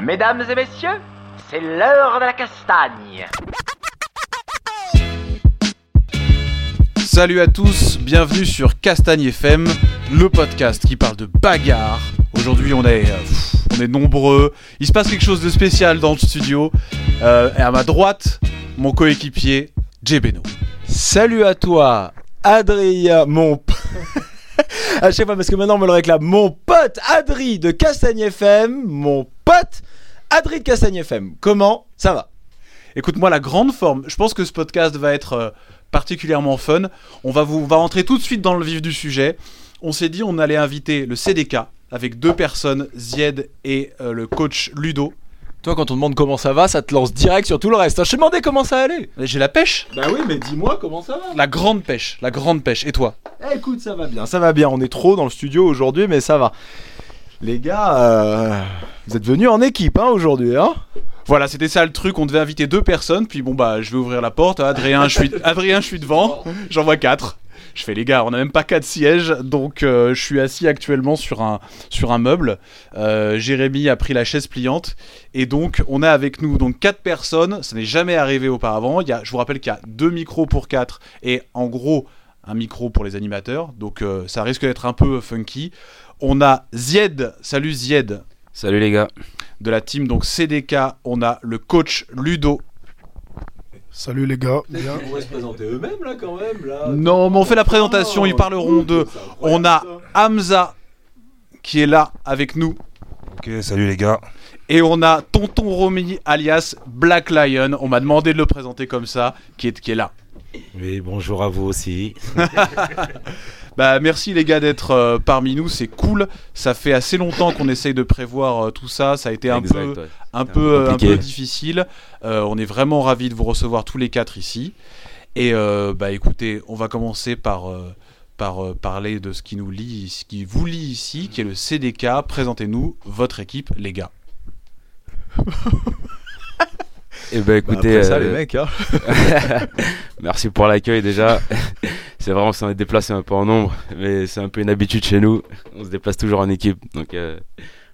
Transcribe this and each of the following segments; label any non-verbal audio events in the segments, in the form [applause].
Mesdames et messieurs, c'est l'heure de la castagne. Salut à tous, bienvenue sur Castagne FM, le podcast qui parle de bagarre. Aujourd'hui, on est, euh, pff, on est nombreux. Il se passe quelque chose de spécial dans le studio. Euh, et à ma droite, mon coéquipier, Jay Beno. Salut à toi, Adrien, mon. À chaque fois, parce que maintenant on me le réclame. Mon pote Adri de Castagne FM. Mon pote Adri de Castagne FM. Comment ça va? Écoute-moi, la grande forme. Je pense que ce podcast va être euh, particulièrement fun. On va vous, on tout de suite dans le vif du sujet. On s'est dit, on allait inviter le CDK avec deux personnes, Zied et euh, le coach Ludo. Toi, quand on demande comment ça va, ça te lance direct sur tout le reste. hein. Je t'ai demandé comment ça allait. J'ai la pêche, Bah oui, mais dis-moi comment ça va. la grande pêche, la grande pêche. Et toi? Eh, écoute, ça va bien, ça va bien. On est trop dans le studio aujourd'hui, mais ça va. Les gars, euh, vous êtes venus en équipe hein, aujourd'hui, hein? Voilà, c'était ça le truc. On devait inviter deux personnes. Puis bon, bah, je vais ouvrir la porte. Adrien, je suis, [laughs] Adrien, je suis devant. J'en vois quatre. Je fais les gars, on n'a même pas quatre sièges, donc euh, je suis assis actuellement sur un, sur un meuble. Euh, Jérémy a pris la chaise pliante et donc on a avec nous donc quatre personnes. Ça n'est jamais arrivé auparavant. Il y a, je vous rappelle qu'il y a deux micros pour quatre et en gros un micro pour les animateurs. Donc euh, ça risque d'être un peu funky. On a Zied. Salut Zied Salut les gars. de la team donc CDK, on a le coach Ludo. Salut les gars. Ils pourraient se présenter eux-mêmes là quand même. Là. Non, mais on fait la présentation, ils parleront d'eux. On a Hamza qui est là avec nous Ok, salut les gars. et on a Tonton Romy alias Black Lion. On m'a demandé de le présenter comme ça, qui est, qui est là. Oui, bonjour à vous aussi. [laughs] Bah merci les gars d'être euh, parmi nous, c'est cool. Ça fait assez longtemps qu'on essaye de prévoir euh, tout ça. Ça a été un Exact, peu ouais. un peu euh, un peu difficile. Euh, on est vraiment ravis de vous recevoir tous les quatre ici. Et euh, bah écoutez, on va commencer par, euh, par euh, parler de ce qui nous lie, ce qui vous lie ici, qui est le CDK. Présentez-nous votre équipe, les gars. Eh ben écoutez, Après ça, euh, les mecs, hein. [laughs] merci pour l'accueil déjà. C'est vrai, on est déplacé un peu en nombre, mais c'est un peu une habitude chez nous. On se déplace toujours en équipe, donc euh,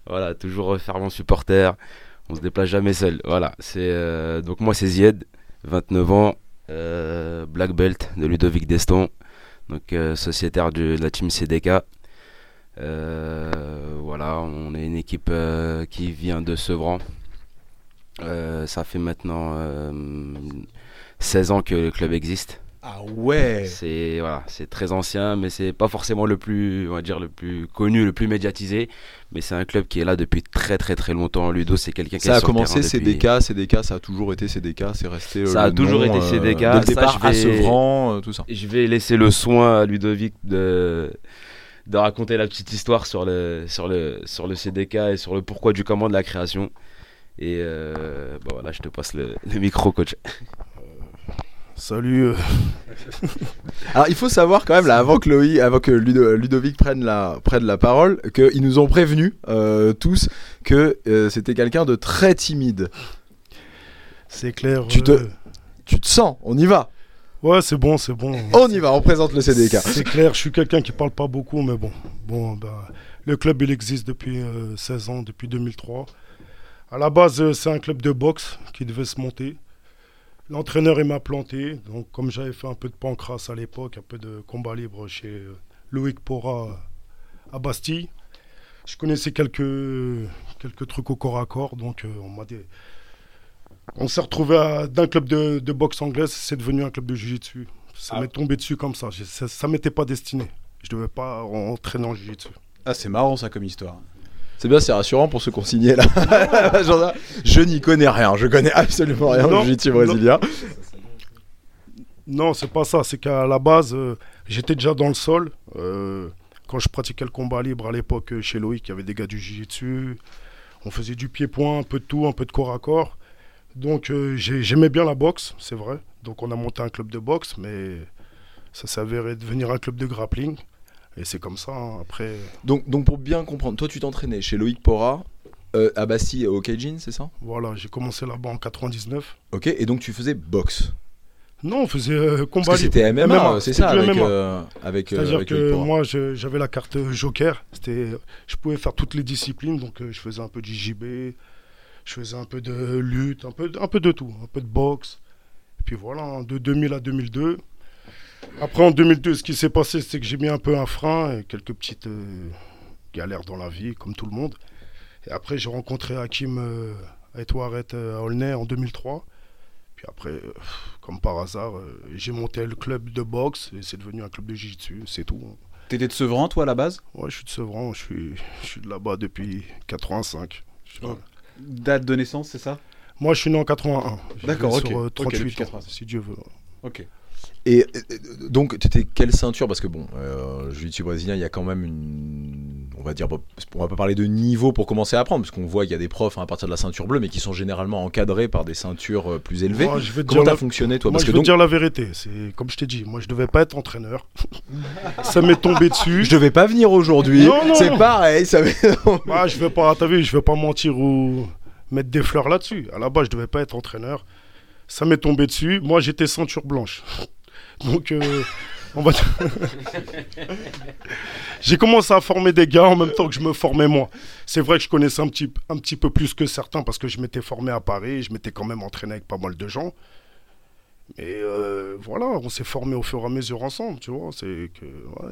voilà, toujours fervent supporter. On se déplace jamais seul. Voilà, c'est euh, donc moi c'est Zied, 29 ans, euh, black belt de Ludovic Deston, donc sociétaire de la team CDK. Voilà, on est une équipe qui vient de Sevran. Ça fait maintenant euh, 16 ans que le club existe. Ah ouais C'est voilà, c'est très ancien, mais c'est pas forcément le plus, on va dire, le plus connu, le plus médiatisé. Mais c'est un club qui est là depuis très très très longtemps. Ludo, c'est quelqu'un qui Ça a commencé CDK, CDK, ça a toujours été CDK, c'est resté. euh, Ça a le toujours nom, été euh, CDK, Dès le ça, départ je à vais- Sevran, euh, tout ça. Je vais laisser le soin à Ludovic de, de raconter la petite histoire sur le, sur, le, sur le CDK et sur le pourquoi du comment de la création. Et euh, bon, voilà, je te passe le, le micro, coach. Salut. euh, [laughs] Alors il faut savoir quand même là avant que Loïc, avant que Ludo- Ludovic prenne la prenne la parole, qu'ils nous ont prévenus euh, tous que euh, c'était quelqu'un de très timide. c'est clair. Tu te- Tu te sens On y va. Ouais, c'est bon, c'est bon. On y va. On présente le CDK. C'est clair, je suis quelqu'un qui parle pas beaucoup, mais bon. Bon, bah, le club, il existe depuis euh, 16 ans, depuis 2003. À la base, c'est un club de boxe qui devait se monter. L'entraîneur, il m'a planté. Donc, comme j'avais fait un peu de pancras à l'époque, un peu de combat libre chez Loïc Pora à Bastille, je connaissais quelques, quelques trucs au corps à corps. Donc, euh, on m'a dit. On s'est retrouvé d'un club de, de boxe anglaise, c'est devenu un club de jiu-jitsu. Ça Ah. m'est tombé dessus comme ça. Ça, ça m'était pas destiné. Je devais pas entraîner en jiu-jitsu. Ah c'est marrant ça comme histoire. C'est bien, c'est rassurant pour ont signé là. [laughs] Genre, je n'y connais rien. Je connais absolument rien au jiu-jitsu brésilien. Non, c'est pas ça. C'est qu'à la base, euh, j'étais déjà dans le sol. Euh, quand je pratiquais le combat libre à l'époque euh, chez Loïc, il y avait des gars du jiu-jitsu. On faisait du pied-point, un peu de tout, un peu de corps à corps. Donc euh, j'ai- j'aimais bien la boxe, c'est vrai. Donc on a monté un club de boxe, mais ça s'avérait devenir un club de grappling. Et c'est comme ça. hein. Après, Donc, donc pour bien comprendre, toi tu t'entraînais chez Loïc Pora euh, à Bastille au Keijin, c'est ça? Voilà, j'ai commencé là-bas en 99. Ok, et donc tu faisais boxe? Non, on faisait euh, combat c'était. MMA, c'est ça, avec, MMA. euh, avec, euh, C'est-à-dire avec le que moi, j'avais la carte Joker. C'était, je pouvais faire toutes les disciplines. Donc, euh, je faisais un peu de JJB, je faisais un peu de lutte, un peu, un peu de tout, un peu de boxe. Et puis voilà, hein, de 2000 à 2002. Après, en 2002, ce qui s'est passé, c'est que j'ai mis un peu un frein et quelques petites euh, galères dans la vie, comme tout le monde. Et après, j'ai rencontré Hakim euh, Etouaret euh, à Aulnay en 2003. Puis après, euh, comme par hasard, euh, j'ai monté le club de boxe et c'est devenu un club de jiu-jitsu, c'est tout. T'étais de Sevran, toi, à la base? Ouais, je suis de Sevran, je suis, je suis de là-bas depuis 85. Je suis- Oh. Date de naissance, c'est ça? Moi, je suis né en 81. Je D'accord, ok. Sur euh, Ok, 38 depuis ans, 85. si Dieu veut. Ok. Et donc, tu étais quelle ceinture? Parce que bon, euh, jiu-jitsu brésilien, il y a quand même une. On va dire, on va pas parler de niveau pour commencer à apprendre, parce qu'on voit qu'il y a des profs hein, à partir de la ceinture bleue, mais qui sont généralement encadrés par des ceintures euh, plus élevées. Moi, je vais Comment t'as la- fonctionné, toi? Moi, Parce je que vais donc, dire la vérité. C'est comme je t'ai dit, moi, je devais pas être entraîneur. [laughs] ça m'est tombé dessus. je devais pas venir aujourd'hui. Non, non, C'est pareil. Ça... [laughs] Bah, je vais pas, t'as vu, je vais pas mentir ou mettre des fleurs là-dessus. À la base, je devais pas être entraîneur. Ça m'est tombé dessus. Moi, j'étais ceinture blanche. Donc, euh, on va [laughs] j'ai commencé à former des gars en même temps que je me formais moi. C'est vrai que je connaissais un petit, un petit peu plus que certains parce que je m'étais formé à Paris. Je m'étais quand même entraîné avec pas mal de gens. Mais euh, voilà, on s'est formé au fur et à mesure ensemble, tu vois. Je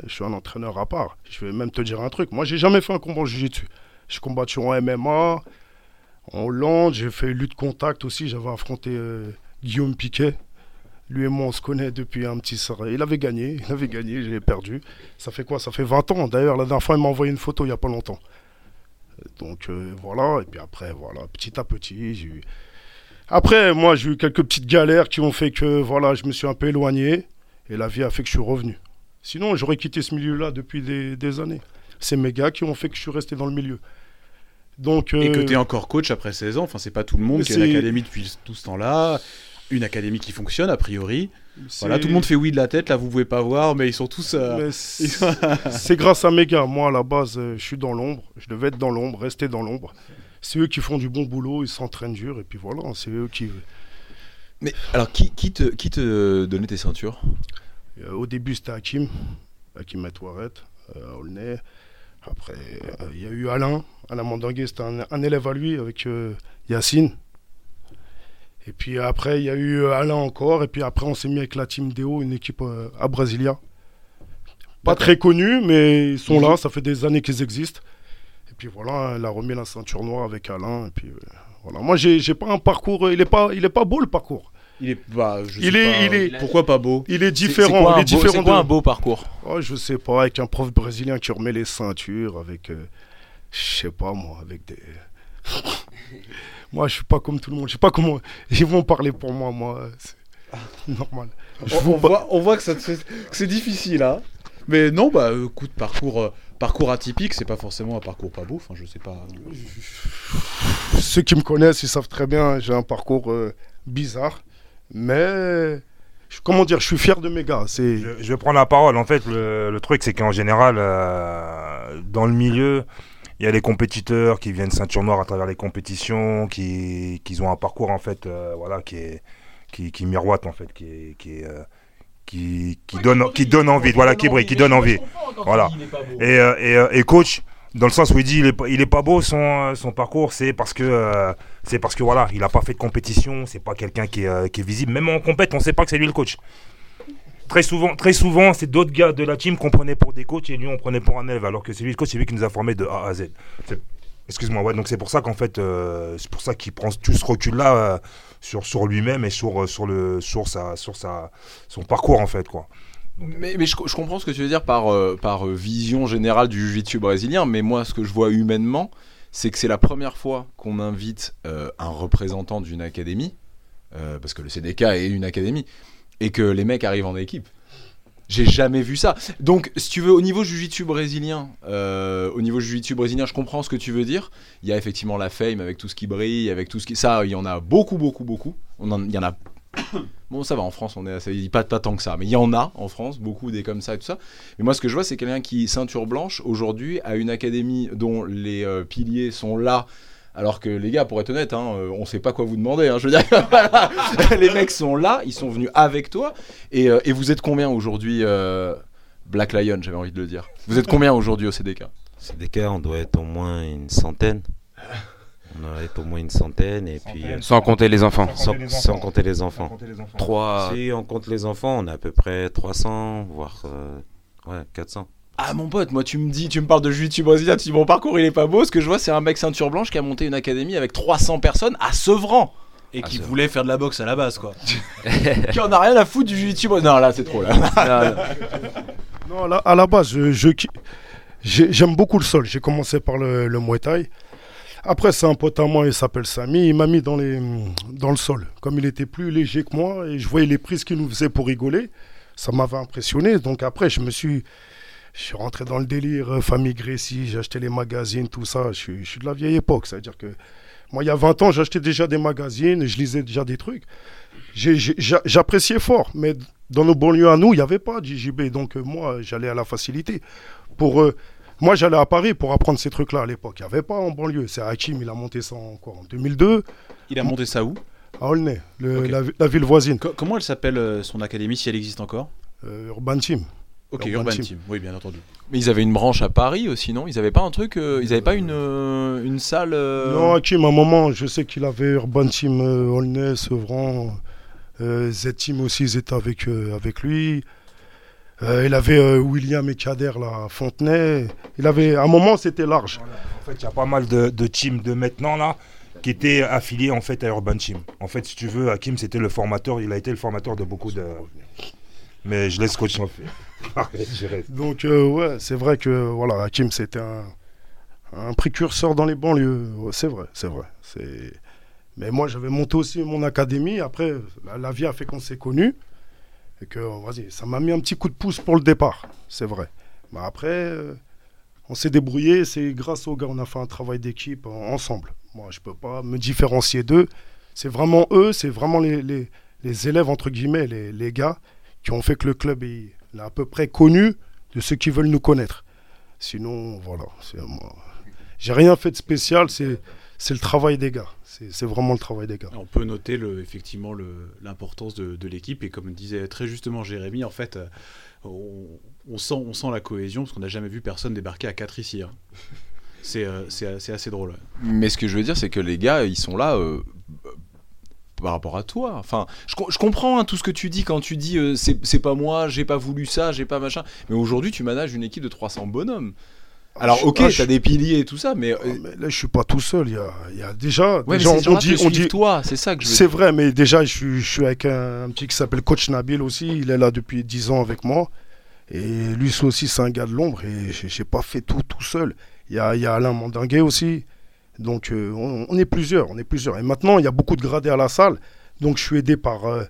suis un entraîneur à part. Je vais même te dire un truc. Moi, j'ai jamais fait un combat en jiu-jitsu. J'ai combattu en MMA, en Hollande, j'ai fait lutte contact aussi. J'avais affronté euh, Guillaume Piquet. Lui et moi, on se connaît depuis un petit serré. Il avait gagné, il avait gagné, j'ai perdu. Ça fait quoi? Ça fait 20 ans. D'ailleurs, la dernière fois, il m'a envoyé une photo il n'y a pas longtemps. Donc euh, voilà, et puis après, voilà, petit à petit, j'ai eu. Après, moi, j'ai eu quelques petites galères qui ont fait que voilà, je me suis un peu éloigné. Et la vie a fait que je suis revenu. Sinon, j'aurais quitté ce milieu-là depuis des, des années. C'est mes gars qui ont fait que je suis resté dans le milieu. Donc, Et que euh, t'es encore coach après 16 ans, enfin c'est pas tout le monde qui a une C'est- académie depuis tout ce temps-là, une académie qui fonctionne a priori. Voilà, tout le monde fait oui de la tête, là vous pouvez pas voir, mais ils sont tous... euh, [laughs] c'est grâce à mes gars. Moi, à la base, euh, je suis dans l'ombre. Je devais être dans l'ombre, rester dans l'ombre. C'est eux qui font du bon boulot, ils s'entraînent dur, et puis voilà, c'est eux qui. Mais alors, qui, qui, te, qui te donnait tes ceintures? Euh, au début, c'était Hakim, Hakim Etouaret, euh, à Aulnay. Après, euh, il y a eu Alain, Alain Mandinguet, c'était un, un élève à lui avec euh, Yacine. Et puis après, il y a eu euh, Alain encore. Et puis après, on s'est mis avec la team Deo, une équipe euh, à Brasilia. Pas très connue, mais ils sont Mhm. là, ça fait des années qu'ils existent. Et puis voilà, elle a remis la ceinture noire avec Alain. Et puis euh, voilà. Moi, j'ai pas un parcours. Il est pas, il est pas beau le parcours. Il est, bah, je Il sais est- pas, il est- Pourquoi pas beau? Il est différent. C'est quoi, il beau, un beau parcours? Oh, je sais pas, avec un prof brésilien qui remet les ceintures, avec. euh, je sais pas moi, avec des. [laughs] moi, je suis pas comme tout le monde. Je sais pas comment. Ils vont parler pour moi, moi. C'est normal. Je on, vaux on pas- voit, on voit que, c'est difficile, hein Mais non, bah écoute, parcours, euh, parcours atypique, c'est pas forcément un parcours pas beau, enfin je sais pas. Ceux qui me connaissent, ils savent très bien, j'ai un parcours euh, bizarre. Mais. Comment dire, je suis fier de mes gars. C'est. Je, je vais prendre la parole. En fait, le, le truc, c'est qu'en général, euh, dans le milieu, il y a les compétiteurs qui viennent ceinture noire à travers les compétitions, qui, qui ont un parcours en fait, euh, voilà, qui est qui, qui miroite en fait, qui est, qui est, euh, qui, qui donne qui donne envie, voilà, qui brille, qui donne envie. Voilà. Et, euh, et, euh, et coach, dans le sens où il dit il est, pas- il est pas beau son, son parcours, c'est parce que euh, c'est parce que voilà, il a pas fait de compétition, c'est pas quelqu'un qui, est, qui est visible. Même en compète, on sait pas que c'est lui le coach. Très souvent, très souvent, c'est d'autres gars de la team qu'on prenait pour des coachs et lui on prenait pour un élève, alors que c'est lui le coach, c'est lui qui nous a formés de A à Z. Excuse-moi, ouais, donc c'est pour ça qu'en fait, euh, c'est pour ça qu'il prend tout ce recul-là euh, sur, sur lui-même et sur, euh, sur, le, sur, sa, sur sa, son parcours en fait, quoi. Mais, mais je, je comprends ce que tu veux dire par, par vision générale du jiu-jitsu brésilien, mais moi, ce que je vois humainement, c'est que c'est la première fois qu'on invite un représentant d'une académie, parce que le CDK est une académie, et que les mecs arrivent en équipe. J'ai jamais vu ça. Donc, si tu veux, au niveau jiu-jitsu brésilien, euh, au niveau jiu-jitsu brésilien, je comprends ce que tu veux dire. Il y a effectivement la fame avec tout ce qui brille, avec tout ce qui. Ça, il y en a beaucoup, beaucoup, beaucoup. On en- Il y en a [coughs] Bon, ça va, en France, on est assez... pas, pas tant que ça, mais il y en a en France, beaucoup des comme ça et tout ça. Mais moi, ce que je vois, c'est quelqu'un qui, ceinture blanche, aujourd'hui, a une académie dont les euh, piliers sont là, Alors que les gars, pour être honnête, hein, euh, on sait pas quoi vous demander. hein. je veux dire, [laughs] voilà. [laughs] les mecs sont là, ils sont venus avec toi. Et, euh, et vous êtes combien aujourd'hui euh, Black Lion, j'avais envie de le dire. Vous êtes combien aujourd'hui au CDK CDK, on doit être au moins une centaine. On doit être au moins une centaine et puis euh, Sans compter les enfants. sans, sans compter les Sans enfants. compter les enfants. Trois. Si on compte les enfants, on a à peu près 300, voire euh, ouais, 400. Ah mon pote, moi tu me dis, tu me parles de jiu-jitsu brésilien, tu dis mon parcours il est pas beau. Ce que je vois, c'est un mec ceinture blanche qui a monté une académie avec 300 personnes à Sevran. Et qui voulait faire de la boxe à la base, quoi. [laughs] qui en a rien à foutre du jiu-jitsu brésilien. Non, là c'est trop là. [laughs] Non, à la, à la base, je, j'aime beaucoup le sol. J'ai commencé par le, le Muay Thai. Après, c'est un pote à moi, il s'appelle Samy. Il m'a mis dans, les, dans le sol. Comme il était plus léger que moi et je voyais les prises qu'il nous faisait pour rigoler, ça m'avait impressionné. Donc après, je me suis, je suis rentré dans le délire euh, famille Grécy. J'ai acheté les magazines, tout ça. Je suis, je suis de la vieille époque. C'est-à-dire que moi, il y a 20 ans, j'achetais déjà des magazines, je lisais déjà des trucs. J'appréciais fort, mais dans nos banlieues à nous, il n'y avait pas de JJB. Donc euh, moi, j'allais à la facilité. Pour, euh, moi, j'allais à Paris pour apprendre ces trucs-là à l'époque. Il n'y avait pas en banlieue. C'est Hakim, il a monté ça en, quoi, en 2002 Il a monté ça où? À Aulnay, le- Ok. la, vi- la ville voisine, Co- Comment elle s'appelle euh, son académie, si elle existe encore? Euh, Urban Team. Ok, Urban Urban Team. Team. Oui, bien entendu. Mais ils avaient une branche à Paris aussi, non? Ils avaient pas un truc, euh, ils avaient pas une, euh, une salle. euh, Non, Hakim, à un moment, je sais qu'il avait Urban Team euh, Aulnay, Sevran, euh, Z-Team aussi, ils étaient avec, euh, avec lui. Euh, il avait euh, William et Kader là, Fontenay. Il avait, à un moment, c'était large. En fait, il y a pas mal de, de teams de maintenant là qui étaient affiliés en fait à Urban Team. En fait, si tu veux, Hakim c'était le formateur, il a été le formateur de beaucoup de. Mais je laisse coach [laughs] Donc, euh, ouais, c'est vrai que voilà, Hakim, c'était un, précurseur dans les banlieues. C'est vrai, c'est vrai. Mais moi, j'avais monté aussi mon académie. Après, la, vie a fait qu'on s'est connus. Et que, vas-y, ça m'a mis un petit coup de pouce pour le départ. C'est vrai. Mais après, euh, on s'est débrouillé. C'est grâce aux gars, on a fait un travail d'équipe en- ensemble. Moi, je peux pas me différencier d'eux. C'est vraiment eux, c'est vraiment les, élèves, entre guillemets, les, les gars qui ont fait que le club est à peu près connu de ceux qui veulent nous connaître. Sinon, voilà. c'est moi. J'ai rien fait de spécial, c'est c'est le travail des gars. C'est c'est vraiment le travail des gars. On peut noter le, effectivement le- l'importance de, de l'équipe et comme disait très justement Jérémy, en fait, euh, on, on sent, on sent la cohésion parce qu'on n'a jamais vu personne débarquer à 4 ici. hein. C'est euh, c'est- c'est assez drôle. ouais. Mais ce que je veux dire, c'est que les gars, ils sont là euh, par rapport à toi. Enfin, je, co- je comprends hein, tout ce que tu dis quand tu dis euh, c'est pas moi, j'ai pas voulu ça, j'ai pas machin. Mais aujourd'hui, tu manages une équipe de 300 bonhommes. Alors, je- ok, ah, t'as des piliers et tout ça, mais. euh, Ah, mais là, je suis pas tout seul. Il y a, il y a déjà. ouais, on, dit, on dit. toi, c'est ça que je veux C'est vrai, mais déjà, je suis, je suis avec un, un petit qui s'appelle Coach Nabil aussi. Il est là depuis 10 ans avec moi. Et lui aussi, c'est un gars de l'ombre. Et j'ai j'ai pas fait tout tout seul. Il y a, il y a Alain Mandinguet aussi. Donc, euh, on, on est plusieurs. On est plusieurs. Et maintenant, il y a beaucoup de gradés à la salle. Donc, je suis aidé par, euh,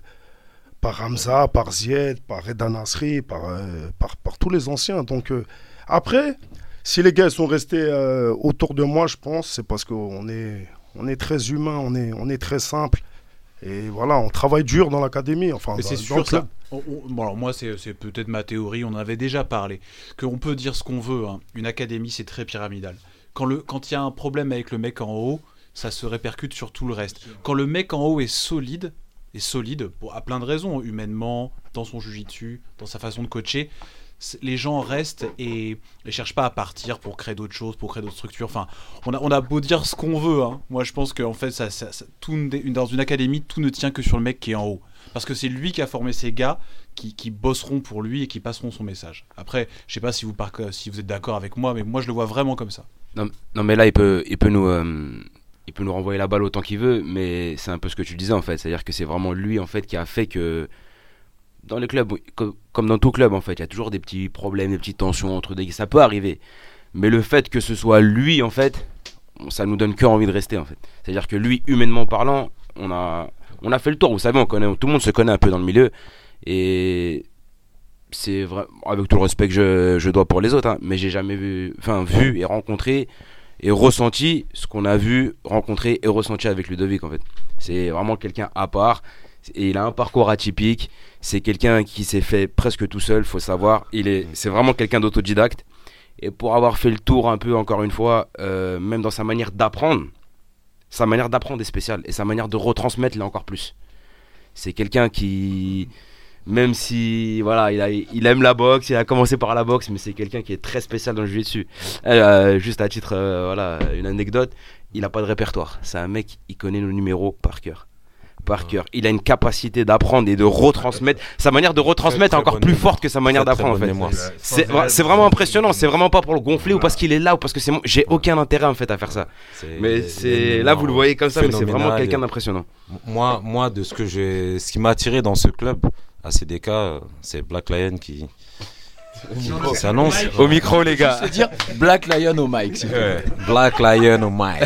par Hamza, par Zied, par Reda Nasri, par, euh, par, par tous les anciens. Donc, euh, après, si les gars sont restés autour de moi, je pense, c'est parce qu'on est, on est très humain, on est, on est très simple. Et voilà, on travaille dur dans l'académie. Enfin, c'est sûr ça. On- alors moi, c'est c'est peut-être ma théorie, on en avait déjà parlé. Qu'on peut dire ce qu'on veut, hein. une académie, c'est très pyramidal. Quand il y a un problème avec le mec en haut, ça se répercute sur tout le reste. Quand le mec en haut est solide, est solide, pour, à plein de raisons, humainement, dans son jujitsu, dans sa façon de coacher, les gens restent et ne cherchent pas à partir pour créer d'autres choses, pour créer d'autres structures. Enfin, on a, beau dire ce qu'on veut. hein. Moi, je pense qu'en fait, ne- dans une académie, tout ne tient que sur le mec qui est en haut. Parce que c'est lui qui a formé ces gars qui, bosseront pour lui et qui passeront son message. Après, je sais pas si vous êtes d'accord avec moi, mais moi, je le vois vraiment comme ça. Non, non, mais là, il peut, il peut nous, euh, il peut nous renvoyer la balle autant qu'il veut, mais c'est un peu ce que tu disais en fait. C'est-à-dire que c'est vraiment lui en fait qui a fait que dans les clubs, co- comme dans tout club en fait, il y a toujours des petits problèmes, des petites tensions entre des, ça peut arriver. Mais le fait que ce soit lui en fait, ça nous donne que envie de rester en fait. C'est-à-dire que lui, humainement parlant, on a, on a fait le tour. Vous savez, on connaît, tout le monde se connaît un peu dans le milieu et c'est vrai, avec tout le respect que je, je dois pour les autres, hein, mais j'ai jamais vu, enfin vu et rencontré et ressenti ce qu'on a vu, rencontré et ressenti avec Ludovic en fait. C'est vraiment quelqu'un à part et il a un parcours atypique. C'est quelqu'un qui s'est fait presque tout seul, faut savoir. Il est, c'est vraiment quelqu'un d'autodidacte. Et pour avoir fait le tour un peu encore une fois, euh, même dans sa manière d'apprendre, sa manière d'apprendre est spéciale et sa manière de retransmettre l'est encore plus. C'est quelqu'un qui, même si voilà, il, a- il aime la boxe, il a commencé par la boxe, mais c'est quelqu'un qui est très spécial dans le jiu-jitsu. Euh, juste à titre, euh, voilà, une anecdote, il n'a pas de répertoire. C'est un mec, il connaît nos numéros par cœur. Par cœur. Il a une capacité d'apprendre et de retransmettre. Sa manière de retransmettre est encore plus forte que sa manière d'apprendre en fait. C'est vra- c'est vraiment impressionnant. C'est vraiment pas pour le gonfler ou parce qu'il est là ou parce que c'est mon- j'ai aucun intérêt en fait à faire ça. Mais c'est là vous le voyez comme ça, mais c'est vraiment quelqu'un d'impressionnant. Moi, moi, de ce que j'ai, ce qui m'a attiré dans ce club, à CDK, c'est Black Lion qui, s'annonce. Au micro les gars. Se dire Black Lion au mic. Black Lion au mic.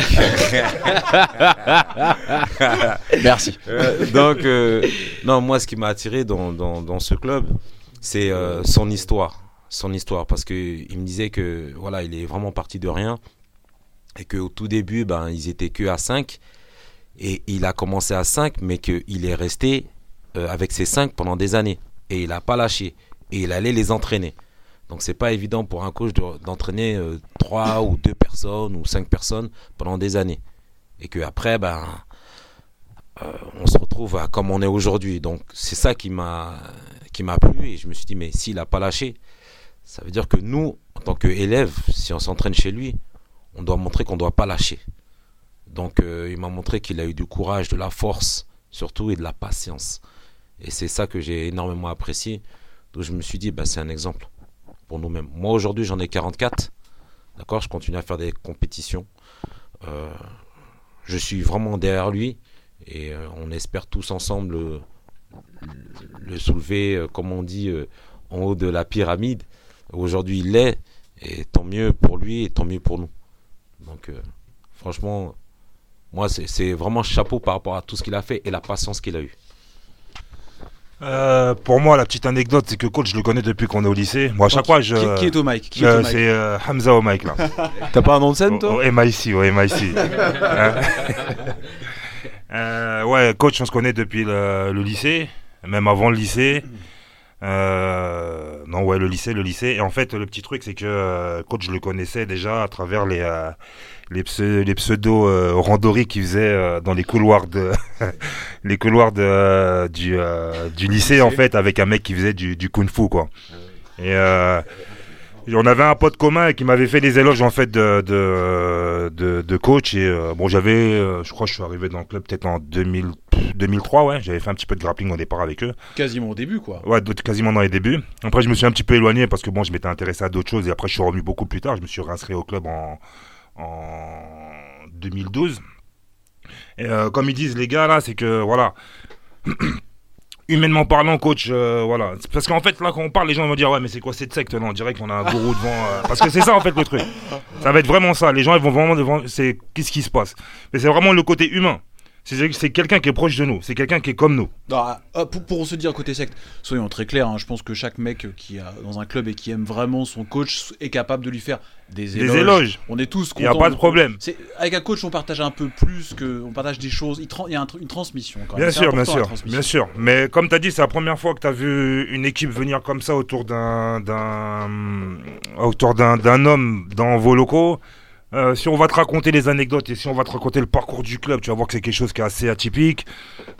[laughs] Merci. Euh, donc, euh, non, moi, ce qui m'a attiré dans, dans, dans ce club, c'est euh, son histoire. Son histoire, parce que il me disait que voilà, il est vraiment parti de rien et qu'au tout début, ben, ils étaient que à 5 et il a commencé à 5, mais qu'il est resté euh, avec ces 5 pendant des années et il n'a pas lâché et il allait les entraîner. Donc, c'est pas évident pour un coach de- d'entraîner 3 ou 2 personnes ou 5 personnes pendant des années et que après, ben euh, on se retrouve comme on est aujourd'hui. Donc c'est ça qui m'a qui m'a plu et je me suis dit mais s'il a pas lâché, ça veut dire que nous en tant qu'élèves, si on s'entraîne chez lui, on doit montrer qu'on doit pas lâcher. Donc euh, il m'a montré qu'il a eu du courage, de la force surtout et de la patience. Et c'est ça que j'ai énormément apprécié. Donc je me suis dit bah c'est un exemple pour nous-mêmes. Moi aujourd'hui j'en ai 44. D'accord, je continue à faire des compétitions. Euh, je suis vraiment derrière lui et euh, on espère tous ensemble le, le soulever, euh, comme on dit, euh, en haut de la pyramide. Aujourd'hui, il l'est, et tant mieux pour lui et tant mieux pour nous. Donc, euh, franchement, moi, c'est vraiment chapeau par rapport à tout ce qu'il a fait et la patience qu'il a eue. Euh, pour moi, la petite anecdote, c'est que coach, je le connais depuis qu'on est au lycée. Moi, à chaque fois, je. Qui, qui est au mic? Euh, c'est euh, Hamza au mic là. [laughs] T'as pas un nom de scène, toi? Au MIC, au MIC. Euh, ouais, coach, on se connaît depuis le, le lycée, même avant le lycée. Euh, non, ouais, le lycée, le lycée. Et en fait, le petit truc, c'est que euh, coach, je le connaissais déjà à travers les, euh, les, pse- les pseudo euh, qu'il faisait euh, dans les couloirs de [laughs] les couloirs de, du, du lycée, en fait, avec un mec qui faisait du, du kung-fu, quoi. Et euh, et on avait un pote commun qui m'avait fait des éloges en fait de, de, de, de coach. Et euh, bon j'avais euh, je crois que je suis arrivé dans le club peut-être en 2000, 2003 ouais. J'avais fait un petit peu de grappling au départ avec eux. Quasiment au début, quoi. ouais quasiment dans les débuts. Après je me suis un petit peu éloigné parce que bon je m'étais intéressé à d'autres choses. Et après je suis revenu beaucoup plus tard. Je me suis réinscrit au club en, en 2012 et euh, comme ils disent les gars là c'est que voilà [clears throat] humainement parlant coach euh, voilà. Parce qu'en fait là quand on parle les gens vont dire ouais mais c'est quoi cette secte? Là on dirait qu'on a un gourou devant euh, parce que c'est ça en fait le truc. Ça va être vraiment ça. Les gens ils vont vraiment devant c'est qu'est-ce qui se passe? Mais c'est vraiment le côté humain c'est quelqu'un qui est proche de nous c'est quelqu'un qui est comme nous Non, ah, pour, pour se dire côté secte, soyons très clairs, hein, je pense que chaque mec qui est dans un club et qui aime vraiment son coach est capable de lui faire des éloges. des éloges On est tous il n'y a contents. pas de problème Avec un coach, on partage un peu plus que. On partage des choses. Il, y a un une transmission quand même. Bien sûr, bien sûr, bien sûr. Mais comme tu as dit, c'est la première fois que tu as vu une équipe venir comme ça autour d'un homme dans vos locaux. Euh, si on va te raconter les anecdotes et si on va te raconter le parcours du club, tu vas voir que c'est quelque chose qui est assez atypique.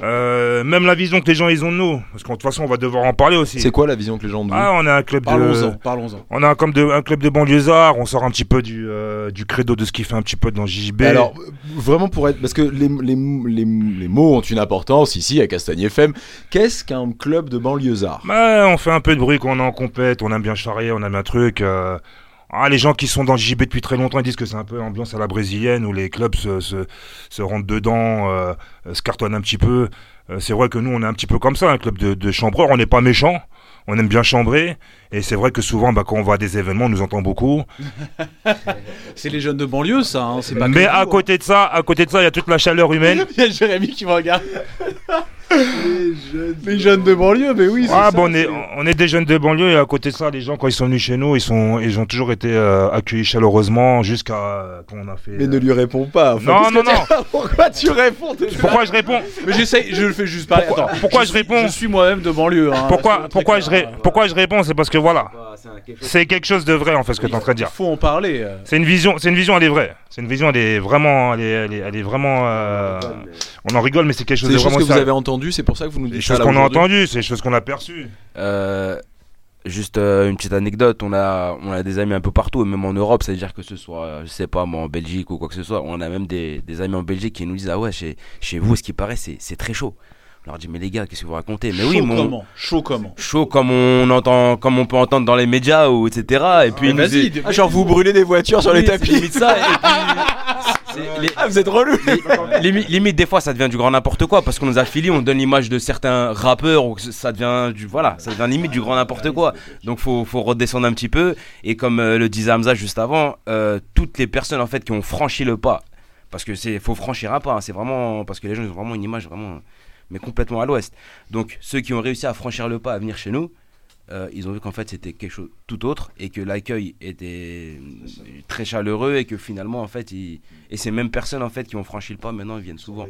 Euh, même la vision que les gens ils ont de nous, parce qu'en de toute façon on va devoir en parler aussi. C'est quoi la vision que les gens ont de vous? Ah, on a un club de, Parlons-en, parlons-en. on a un, comme de, un club de banlieusards. On sort un petit peu du euh, du credo de ce qui fait un petit peu dans JB. Alors, vraiment pour être. Parce que les, les, les, les mots ont une importance ici à Castagne FM. Qu'est-ce qu'un club de banlieusards? Bah, on fait un peu de bruit quand on est en compète, on aime bien charrier, on aime un truc. Ah, les gens qui sont dans le JB depuis très longtemps, ils disent que c'est un peu ambiance à la brésilienne où les clubs se, se, se rentrent dedans, euh, se cartonnent un petit peu. Euh, c'est vrai que nous, on est un petit peu comme ça, un club de, de chambreurs. On n'est pas méchants, on aime bien chambrer. Et c'est vrai que souvent, bah, quand on va à des événements, on nous entend beaucoup. [laughs] C'est les jeunes de banlieue, ça. Hein. C'est pas Mais à hein. côté de ça, à côté de ça, il y a toute la chaleur humaine. [laughs] Il y a Jérémy qui me regarde. [laughs] Les jeunes de banlieue, mais oui. c'est Ah ça, bon, on est, c'est- on est des jeunes de banlieue et à côté de ça, les gens quand ils sont venus chez nous, ils sont, ils ont toujours été euh, accueillis chaleureusement jusqu'à euh, quand on a fait. Mais ne lui réponds pas. Enfin, Non, non, non. [laughs] Pourquoi tu réponds Pourquoi je réponds Mais j'essaye, je le fais juste. Pourquoi- Attends, pourquoi je suis- réponds Je suis moi-même de banlieue. hein, Pourquoi, je, clairs, ré- pourquoi je réponds C'est parce que voilà, c'est quelque chose de vrai en fait ce que tu es en train de Il dire. faut en parler. euh. C'est une vision, c'est une vision, elle est vraie. C'est une vision, elle est vraiment, elle est, elle est, elle est vraiment. euh, on en rigole, mais c'est quelque chose C'est de vraiment que vous avez c'est pour ça que vous nous dites choses ça là qu'on a entendues, c'est des choses qu'on a perçues. Euh, juste euh, une petite anecdote, on a, on a des amis un peu partout, même en Europe, c'est-à-dire que ce soit, euh, je sais pas, moi en Belgique ou quoi que ce soit, on a même des, des amis en Belgique qui nous disent Ah ouais, chez, chez vous, ce qui paraît, c'est c'est très chaud. On leur dit Mais les gars, qu'est-ce que vous racontez Mais oui, Chaud mon. comment Chaud comment Chaud comme on entend, comme on peut entendre dans les médias ou etc. Et puis nous vas-y, Ah, genre vous brûlez des voitures sur les Oui, tapis. limite ça. et puis- les- Ah, vous êtes relou. limite, limite, des fois, ça devient du grand n'importe quoi parce qu'on nous affilie, on donne l'image de certains rappeurs ou ça devient du voilà, ça devient limite du grand n'importe quoi. Donc faut faut redescendre un petit peu et comme euh, le disait Hamza juste avant, euh, toutes les personnes en fait qui ont franchi le pas parce que c'est faut franchir un pas, hein, c'est vraiment parce que les gens ils ont vraiment une image vraiment mais complètement à l'ouest. Donc ceux qui ont réussi à franchir le pas à venir chez nous, euh, ils ont vu qu'en fait c'était quelque chose tout autre et que l'accueil était très chaleureux et que finalement en fait ils, et ces mêmes personnes en fait qui ont franchi le pas maintenant ils viennent souvent.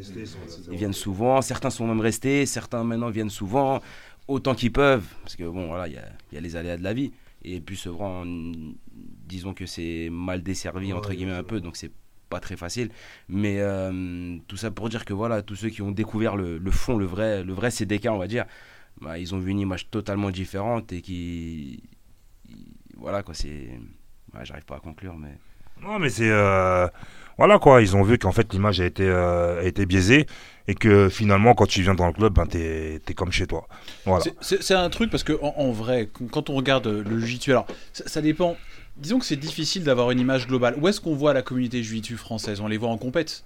ils viennent souvent. Certains sont même restés. Certains maintenant viennent souvent autant qu'ils peuvent. Parce que bon voilà il y a, il y a les aléas de la vie. Et puis Sevran disons que c'est mal desservi entre guillemets un peu. donc c'est pas très facile mais euh, tout ça pour dire que voilà tous ceux qui ont découvert le, le fond le vrai le vrai CDK on va dire bah, ils ont vu une image totalement différente et qui voilà quoi c'est ouais, j'arrive pas à conclure mais Non, mais c'est. euh, Voilà quoi, ils ont vu qu'en fait l'image a été, euh, a été biaisée et que finalement quand tu viens dans le club, ben, t'es es comme chez toi. Voilà. C'est- un truc parce que en, en vrai, qu- quand on regarde le Jiu-Jitsu, alors ça, ça dépend. Disons que c'est difficile d'avoir une image globale. Où est-ce qu'on voit la communauté Jiu-Jitsu française? On les voit en compète.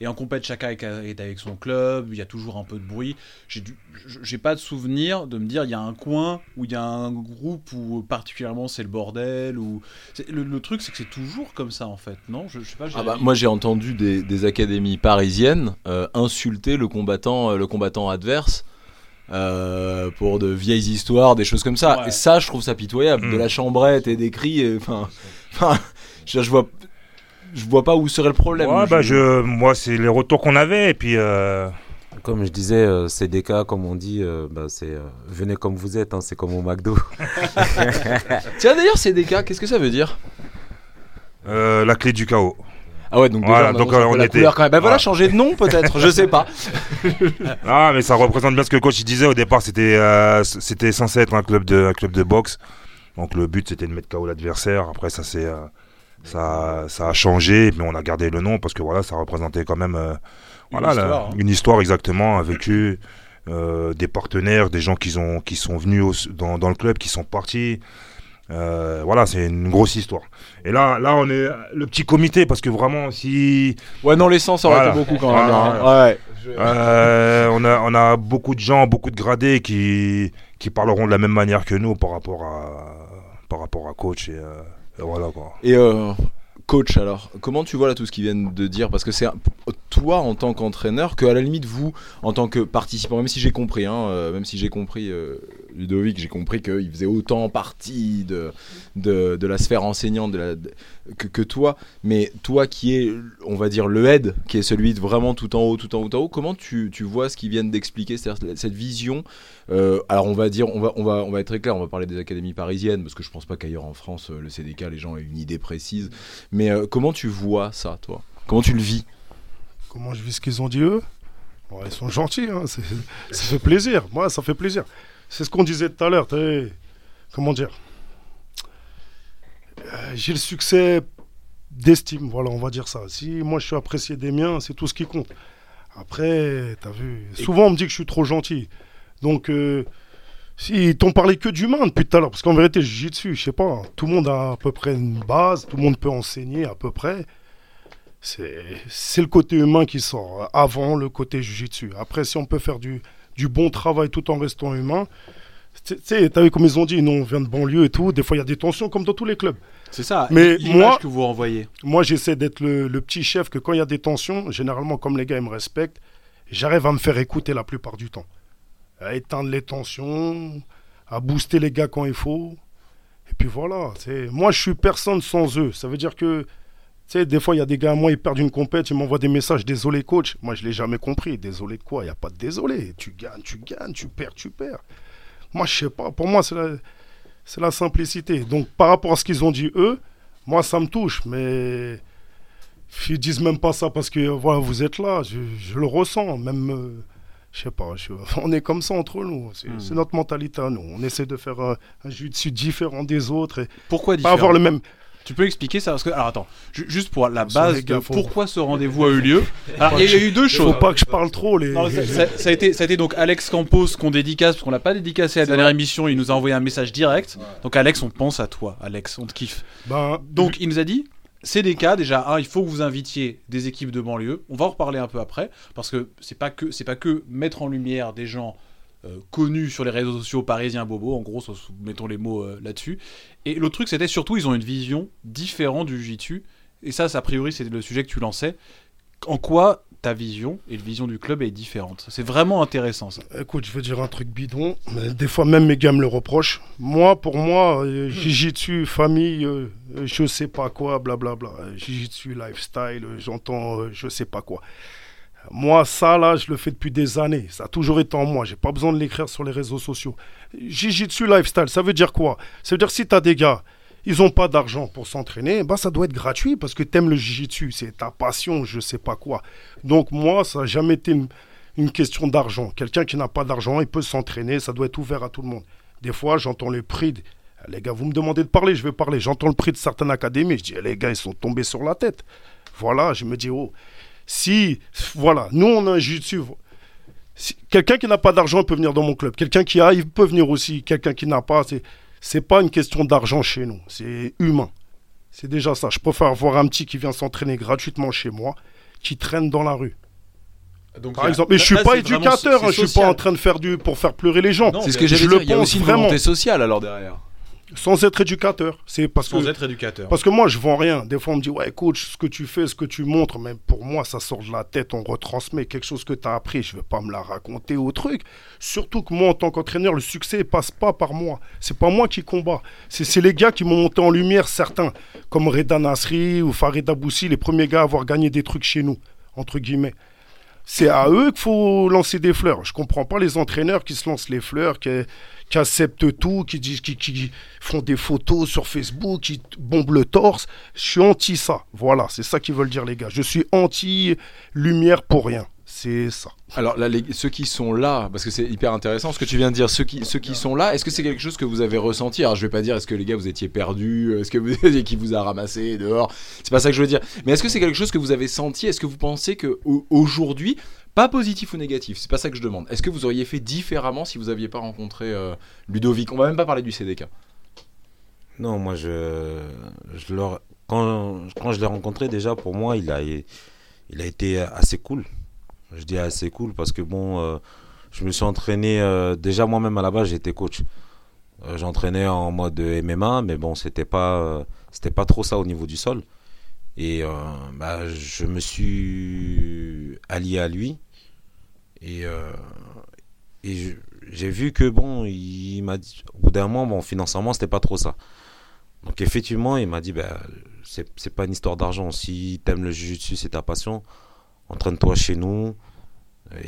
Et en compète, chacun est avec son club, il y a toujours un peu de bruit. J'ai pas de souvenir de me dire il y a un coin où il y a un groupe où particulièrement c'est le bordel. Ou le, le truc c'est que c'est toujours comme ça en fait, non? Je, je sais pas. Ah bah, moi j'ai entendu des, des académies parisiennes euh, insulter le combattant, euh, le combattant adverse euh, pour de vieilles histoires, des choses comme ça. Ouais. Et ça, je trouve ça pitoyable. Mm. De la chambrette et des cris. Enfin, enfin, je, je vois, je vois pas où serait le problème. Ouais, bah, je, moi, c'est les retours qu'on avait et puis. euh, Comme je disais, euh, c'est des cas, comme on dit, euh, bah, c'est euh, venez comme vous êtes, hein, c'est comme au McDo. [laughs] Tiens d'ailleurs, c'est des cas. Qu'est-ce que ça veut dire? Euh, la clé du chaos. Ah ouais, donc déjà, Voilà, on donc, euh, peu on la était- couleur quand même. Bah voilà, voilà. changer de nom peut-être. je sais pas. [laughs] Ah, mais ça représente bien ce que le coach disait au départ. C'était euh, c'était censé être un club de un club de boxe. Donc le but c'était de mettre KO l'adversaire. Après ça c'est euh, ça ça a changé, mais on a gardé le nom parce que voilà ça représentait quand même euh, Une voilà la- hein. une histoire exactement, un vécu, des partenaires, des gens qui sont qui sont venus au- dans, dans le club, qui sont partis. Euh, voilà, c'est une grosse histoire. Et là, là, on est le petit comité parce que vraiment, si Ouais, non, l'essence aurait Voilà. été beaucoup quand même. Hein. Ouais. Euh, on, a, on a beaucoup de gens, beaucoup de gradés qui, qui parleront de la même manière que nous par rapport à, par rapport à coach. Et, euh, et voilà quoi. Et euh, coach, alors, comment tu vois là tout ce qu'ils viennent de dire? Parce que c'est toi en tant qu'entraîneur, que à la limite vous, en tant que participant, même si j'ai compris, hein, même si j'ai compris, euh, Ludovic, j'ai compris qu'il faisait autant partie de, de, la sphère enseignante que, toi, mais toi qui est, on va dire, le head, qui est celui de vraiment tout en haut, tout en haut, tout en haut, comment tu, tu vois ce qu'ils viennent d'expliquer, c'est-à-dire cette vision euh, alors on va dire, on va, on va, on va être très clair, on va parler des académies parisiennes parce que je pense pas qu'ailleurs en France euh, le CDK les gens aient une idée précise. Mais euh, comment tu vois ça, toi? Comment tu le vis? Comment je vis ce qu'ils ont dit eux? Ils sont gentils, hein, ça fait plaisir. Moi, ça fait plaisir. C'est ce qu'on disait tout à l'heure. Comment dire Euh, J'ai le succès d'estime, voilà, on va dire ça. Si moi je suis apprécié des miens, c'est tout ce qui compte. Après, t'as vu, souvent on me dit que je suis trop gentil. Donc, euh, si ils t'ont parlé que d'humain depuis tout à l'heure, parce qu'en vérité, je gis dessus, je sais pas, tout le monde a à peu près une base, tout le monde peut enseigner à peu près. C'est c'est le côté humain qui sort, avant le côté jujitsu. Après, si on peut faire du, du bon travail tout en restant humain, tu sais, t'as vu comme ils ont dit, nous on vient de banlieue et tout, des fois il y a des tensions comme dans tous les clubs. C'est ça. Mais moi- que vous renvoyez. Moi, j'essaie d'être le, le petit chef que quand il y a des tensions, généralement, comme les gars ils me respectent, j'arrive à me faire écouter la plupart du temps. à éteindre les tensions, à booster les gars quand il faut. Et puis voilà, c'est moi je suis personne sans eux. Ça veut dire que sais, des fois, il y a des gars, moi, ils perdent une compète, ils m'envoient des messages, désolé coach. Moi, je l'ai jamais compris. Désolé de quoi? Il n'y a pas de désolé. Tu gagnes, tu gagnes, tu perds, tu perds. Moi, je sais pas. Pour moi, c'est la, c'est la simplicité. Donc, par rapport à ce qu'ils ont dit eux, moi, ça me touche. Mais ils disent même pas ça parce que voilà, vous êtes là. Je, je le ressens. Même, euh, je sais pas. je- [laughs] on est comme ça entre nous. C'est, Hmm. c'est notre mentalité à nous. On essaie de faire un, un jiu-jitsu différent des autres et Pourquoi pas différent? avoir le même. Tu peux expliquer ça parce que alors attends, ju- juste pour la base de faut- pourquoi ce rendez-vous a eu lieu. [laughs] Alors il y, a eu deux Faut choses. pas que je parle trop. Les... Non, ça, ça- ça a été, ça a été donc Alex Campos qu'on dédicace parce qu'on l'a pas dédicacé à la dernière émission. Il nous a envoyé un message direct. Donc Alex, on pense à toi, Alex, on te kiffe. Ben, Donc il nous a dit, c'est des cas déjà. Un, il faut que vous invitiez des équipes de banlieue. On va en reparler un peu après parce que c'est pas que c'est pas que mettre en lumière des gens euh, connus sur les réseaux sociaux parisiens bobos. En gros, mettons les mots euh, là-dessus. Et l'autre truc, c'était surtout ils ont une vision différente du jiu-jitsu. Et ça, ça, a priori, c'est le sujet que tu lançais. En quoi ta vision et la vision du club est différente? C'est vraiment intéressant ça. Écoute, je veux dire un truc bidon, mais des fois même mes gars me le reprochent. Moi, pour moi, euh, Jiu-Jitsu, famille, euh, je sais pas quoi, blablabla. Jiu-Jitsu, lifestyle, j'entends je sais pas quoi. Moi, ça, là, je le fais depuis des années. Ça a toujours été en moi. J'ai pas besoin de l'écrire sur les réseaux sociaux. Jiu-Jitsu, lifestyle, ça veut dire quoi? Ça veut dire si tu as des gars, ils ont pas d'argent pour s'entraîner, bah ça doit être gratuit parce que t'aimes le Jiu-Jitsu. C'est ta passion, je sais pas quoi. Donc moi, ça n'a jamais été une, question d'argent. Quelqu'un qui n'a pas d'argent, il peut s'entraîner, ça doit être ouvert à tout le monde. Des fois, j'entends le prix. de- Les gars, vous me demandez de parler, je vais parler. J'entends le prix de certaines académies. Je dis, les gars, ils sont tombés sur la tête. Voilà, je me dis, oh, si, voilà, nous, on a un jiu-jitsu. Si- Quelqu'un qui n'a pas d'argent peut venir dans mon club. Quelqu'un qui a, il peut venir aussi. Quelqu'un qui n'a pas, c'est, c'est pas une question d'argent chez nous. C'est humain. C'est déjà ça. Je préfère voir un petit qui vient s'entraîner gratuitement chez moi, qui traîne dans la rue. Donc, Par exemple, et je suis pas éducateur, hein, je suis pas en train de faire du pour faire pleurer les gens. Non, C'est ce mais que je j'allais le dire. Il y a pense aussi une vraiment. volonté sociale alors derrière. Sans être éducateur, c'est parce Sans que être éducateur. parce que moi je vends rien. Des fois on me dit ouais coach, ce que tu fais, ce que tu montres, mais pour moi ça sort de la tête, on retransmet quelque chose que tu as appris, je vais pas me la raconter au truc. Surtout que moi en tant qu'entraîneur, le succès passe pas par moi. C'est pas moi qui combat. C'est c'est les gars qui m'ont monté en lumière certains comme Reda Nasri ou Farid Aboussi, les premiers gars à avoir gagné des trucs chez nous entre guillemets. C'est à eux qu'il faut lancer des fleurs. Je comprends pas les entraîneurs qui se lancent les fleurs, qui, qui acceptent tout, qui, font des photos sur Facebook, qui bombent le torse. Je suis anti ça. Voilà, c'est ça qu'ils veulent dire les gars. Je suis anti lumière pour rien. C'est ça. Alors là, ceux qui sont là, parce que c'est hyper intéressant ce que tu viens de dire, ceux qui, sont là, est-ce que c'est quelque chose que vous avez ressenti? Alors je vais pas dire est-ce que les gars vous étiez perdus, est-ce que vous [laughs] qui vous a ramassé dehors, c'est pas ça que je veux dire. Mais est-ce que c'est quelque chose que vous avez senti? Est-ce que vous pensez que au- aujourd'hui, pas positif ou négatif, c'est pas ça que je demande. Est-ce que vous auriez fait différemment si vous aviez pas rencontré euh, Ludovic? On va même pas parler du CDK. Non, moi, je, quand, quand je l'ai rencontré, déjà, pour moi, il a, il a été assez cool. Je dis assez cool parce que, bon, euh, je me suis entraîné. euh, déjà, moi-même, à la base, j'étais coach. J'entraînais en mode MMA, mais bon, c'était pas, pas trop ça au niveau du sol. Et bah, je me suis allié à lui. Et, euh, et j'ai vu que, bon, il m'a dit, au bout d'un moment, bon, financièrement, c'était pas trop ça. Donc effectivement, il m'a dit, bah, c'est pas une histoire d'argent. Si t'aimes le jiu-jitsu, c'est ta passion, entraîne-toi chez nous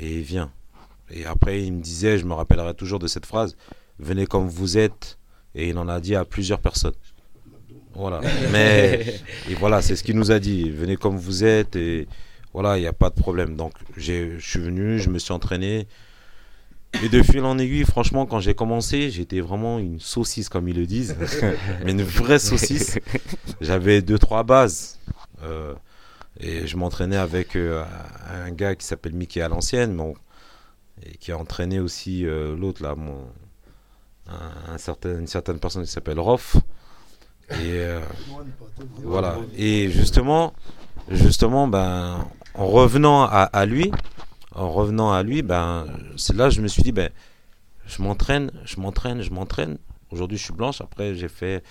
et viens. Et après, il me disait, je me rappellerai toujours de cette phrase, venez comme vous êtes. Et il en a dit à plusieurs personnes. Voilà. [laughs] Mais et voilà, c'est ce qu'il nous a dit. Venez comme vous êtes et voilà, il n'y a pas de problème. Donc j'ai- je suis venu, je me suis entraîné. Et de fil en aiguille, franchement, quand j'ai commencé, j'étais vraiment une saucisse, comme ils le disent. [laughs] Mais une vraie saucisse. J'avais deux, trois bases. Euh, et je m'entraînais avec euh, un gars qui s'appelle Mickey à l'ancienne, bon, et qui a entraîné aussi euh, l'autre, là, mon, un, un certain, une certaine personne qui s'appelle Roff. Et euh, voilà. Et justement, justement, ben, en revenant à, à lui, en revenant à lui, ben, c'est là que je me suis dit, ben, je m'entraîne, je m'entraîne, je m'entraîne. Aujourd'hui, je suis blanche. Après, j'ai fait,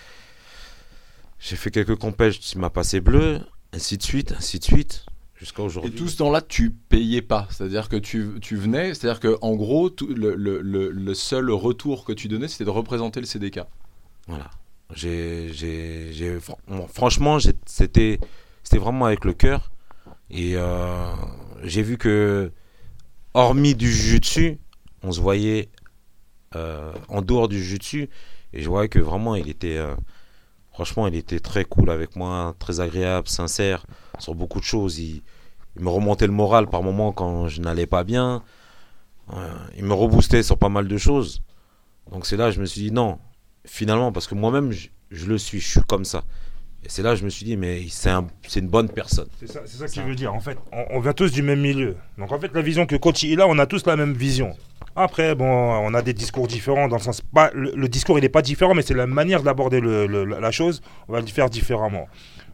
j'ai fait quelques compètes, tu m'as passé bleu, ainsi de suite, ainsi de suite. jusqu'à Et aujourd'hui. tout ce temps-là, tu payais pas. C'est-à-dire que tu, tu venais, c'est-à-dire que en gros, tout- le, le- le- le seul retour que tu donnais, c'était de représenter le CDK. Voilà. J'ai, j'ai, j'ai- franchement, j'ai- c'était, c'était vraiment avec le cœur. Et euh, j'ai vu que, hormis du jiu-jitsu, on se voyait euh, en dehors du jiu-jitsu. Et je voyais que vraiment, il était, euh, franchement, il était très cool avec moi, très agréable, sincère sur beaucoup de choses. Il, me remontait le moral par moments quand je n'allais pas bien. Il me reboostait sur pas mal de choses. Donc c'est là que je me suis dit non, finalement, parce que moi-même, je, je le suis, je suis comme ça. Et c'est là que je me suis dit, mais c'est un, c'est une bonne personne. C'est ça, c'est ça qu'il veut dire. En fait, on, on vient tous du même milieu. Donc en fait, la vision que coach il a, on a tous la même vision. Après, bon, on a des discours différents dans le sens pas le, le discours il n'est pas différent, mais c'est la manière d'aborder le- le- la chose. On va le faire différemment.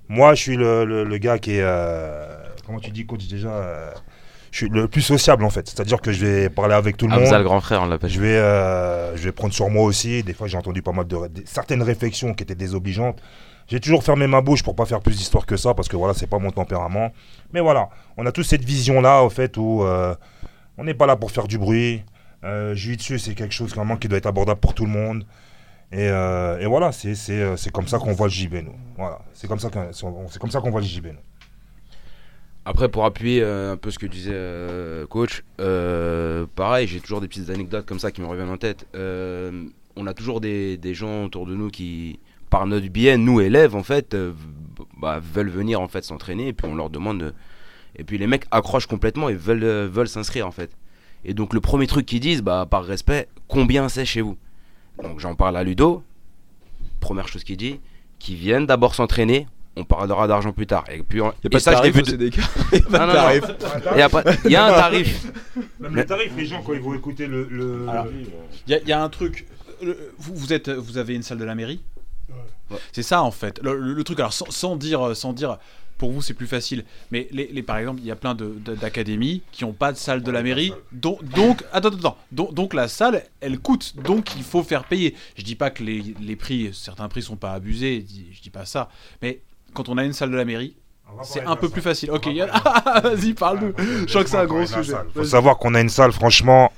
Moi, je suis le, le- le gars qui est euh, comment tu dis coach déjà. euh, je suis le plus sociable en fait. C'est-à-dire que je vais parler avec tout le Hamza, monde. le grand frère, on l'appelle. Je vais, euh, je vais prendre sur moi aussi. Des fois, j'ai entendu pas mal de certaines réflexions qui étaient désobligeantes. J'ai toujours fermé ma bouche pour pas faire plus d'histoire que ça parce que voilà, c'est pas mon tempérament. Mais voilà, on a tous cette vision-là, au fait, où euh, on n'est pas là pour faire du bruit. Euh, Jiu-Jitsu, c'est quelque chose qui doit être abordable pour tout le monde. Et, euh, voilà, euh, c'est comme ça qu'on voit le JB, nous. Voilà, c'est comme ça qu'on voit le JB, nous. Après, pour appuyer un peu ce que disait euh, coach, pareil, j'ai toujours des petites anecdotes comme ça qui me reviennent en tête. On a toujours des gens autour de nous qui, par notre biais, nous élèves en fait, euh, bah, veulent venir en fait s'entraîner et puis on leur demande. de- Et puis les mecs accrochent complètement et veulent euh, veulent s'inscrire en fait. Et donc le premier truc qu'ils disent, bah par respect, combien c'est chez vous? Donc j'en parle à Ludo. Première chose qu'il dit, qu'ils viennent d'abord s'entraîner. On parlera d'argent plus tard. Et puis on- Il n'y a et pas de ça, je tarif de- CDK. Il [laughs] y a pas Non, de non, tarif. il y a, pas- y a un tarif. [laughs] Même les tarifs, les gens, quand ils vont écouter le. Il y, a- il y a un truc. le- Vous, vous êtes, vous avez une salle de la mairie? C'est ça en fait. Le, le- le truc, alors sans, sans dire, sans dire, pour vous c'est plus facile. Mais les, les- par exemple, il y a plein de- de- d'académies qui n'ont pas de salle de la mairie. Donc, donc attends, attends, attends. Donc, donc la salle, elle coûte. Donc il faut faire payer. Je dis pas que les, les prix, certains prix sont pas abusés. Je dis- pas ça. Mais quand on a une salle de la mairie, c'est un peu plus facile. Ok, il [laughs] vas-y, parle-nous. Je crois que c'est un gros sujet. salle. Faut savoir qu'on a une salle, franchement.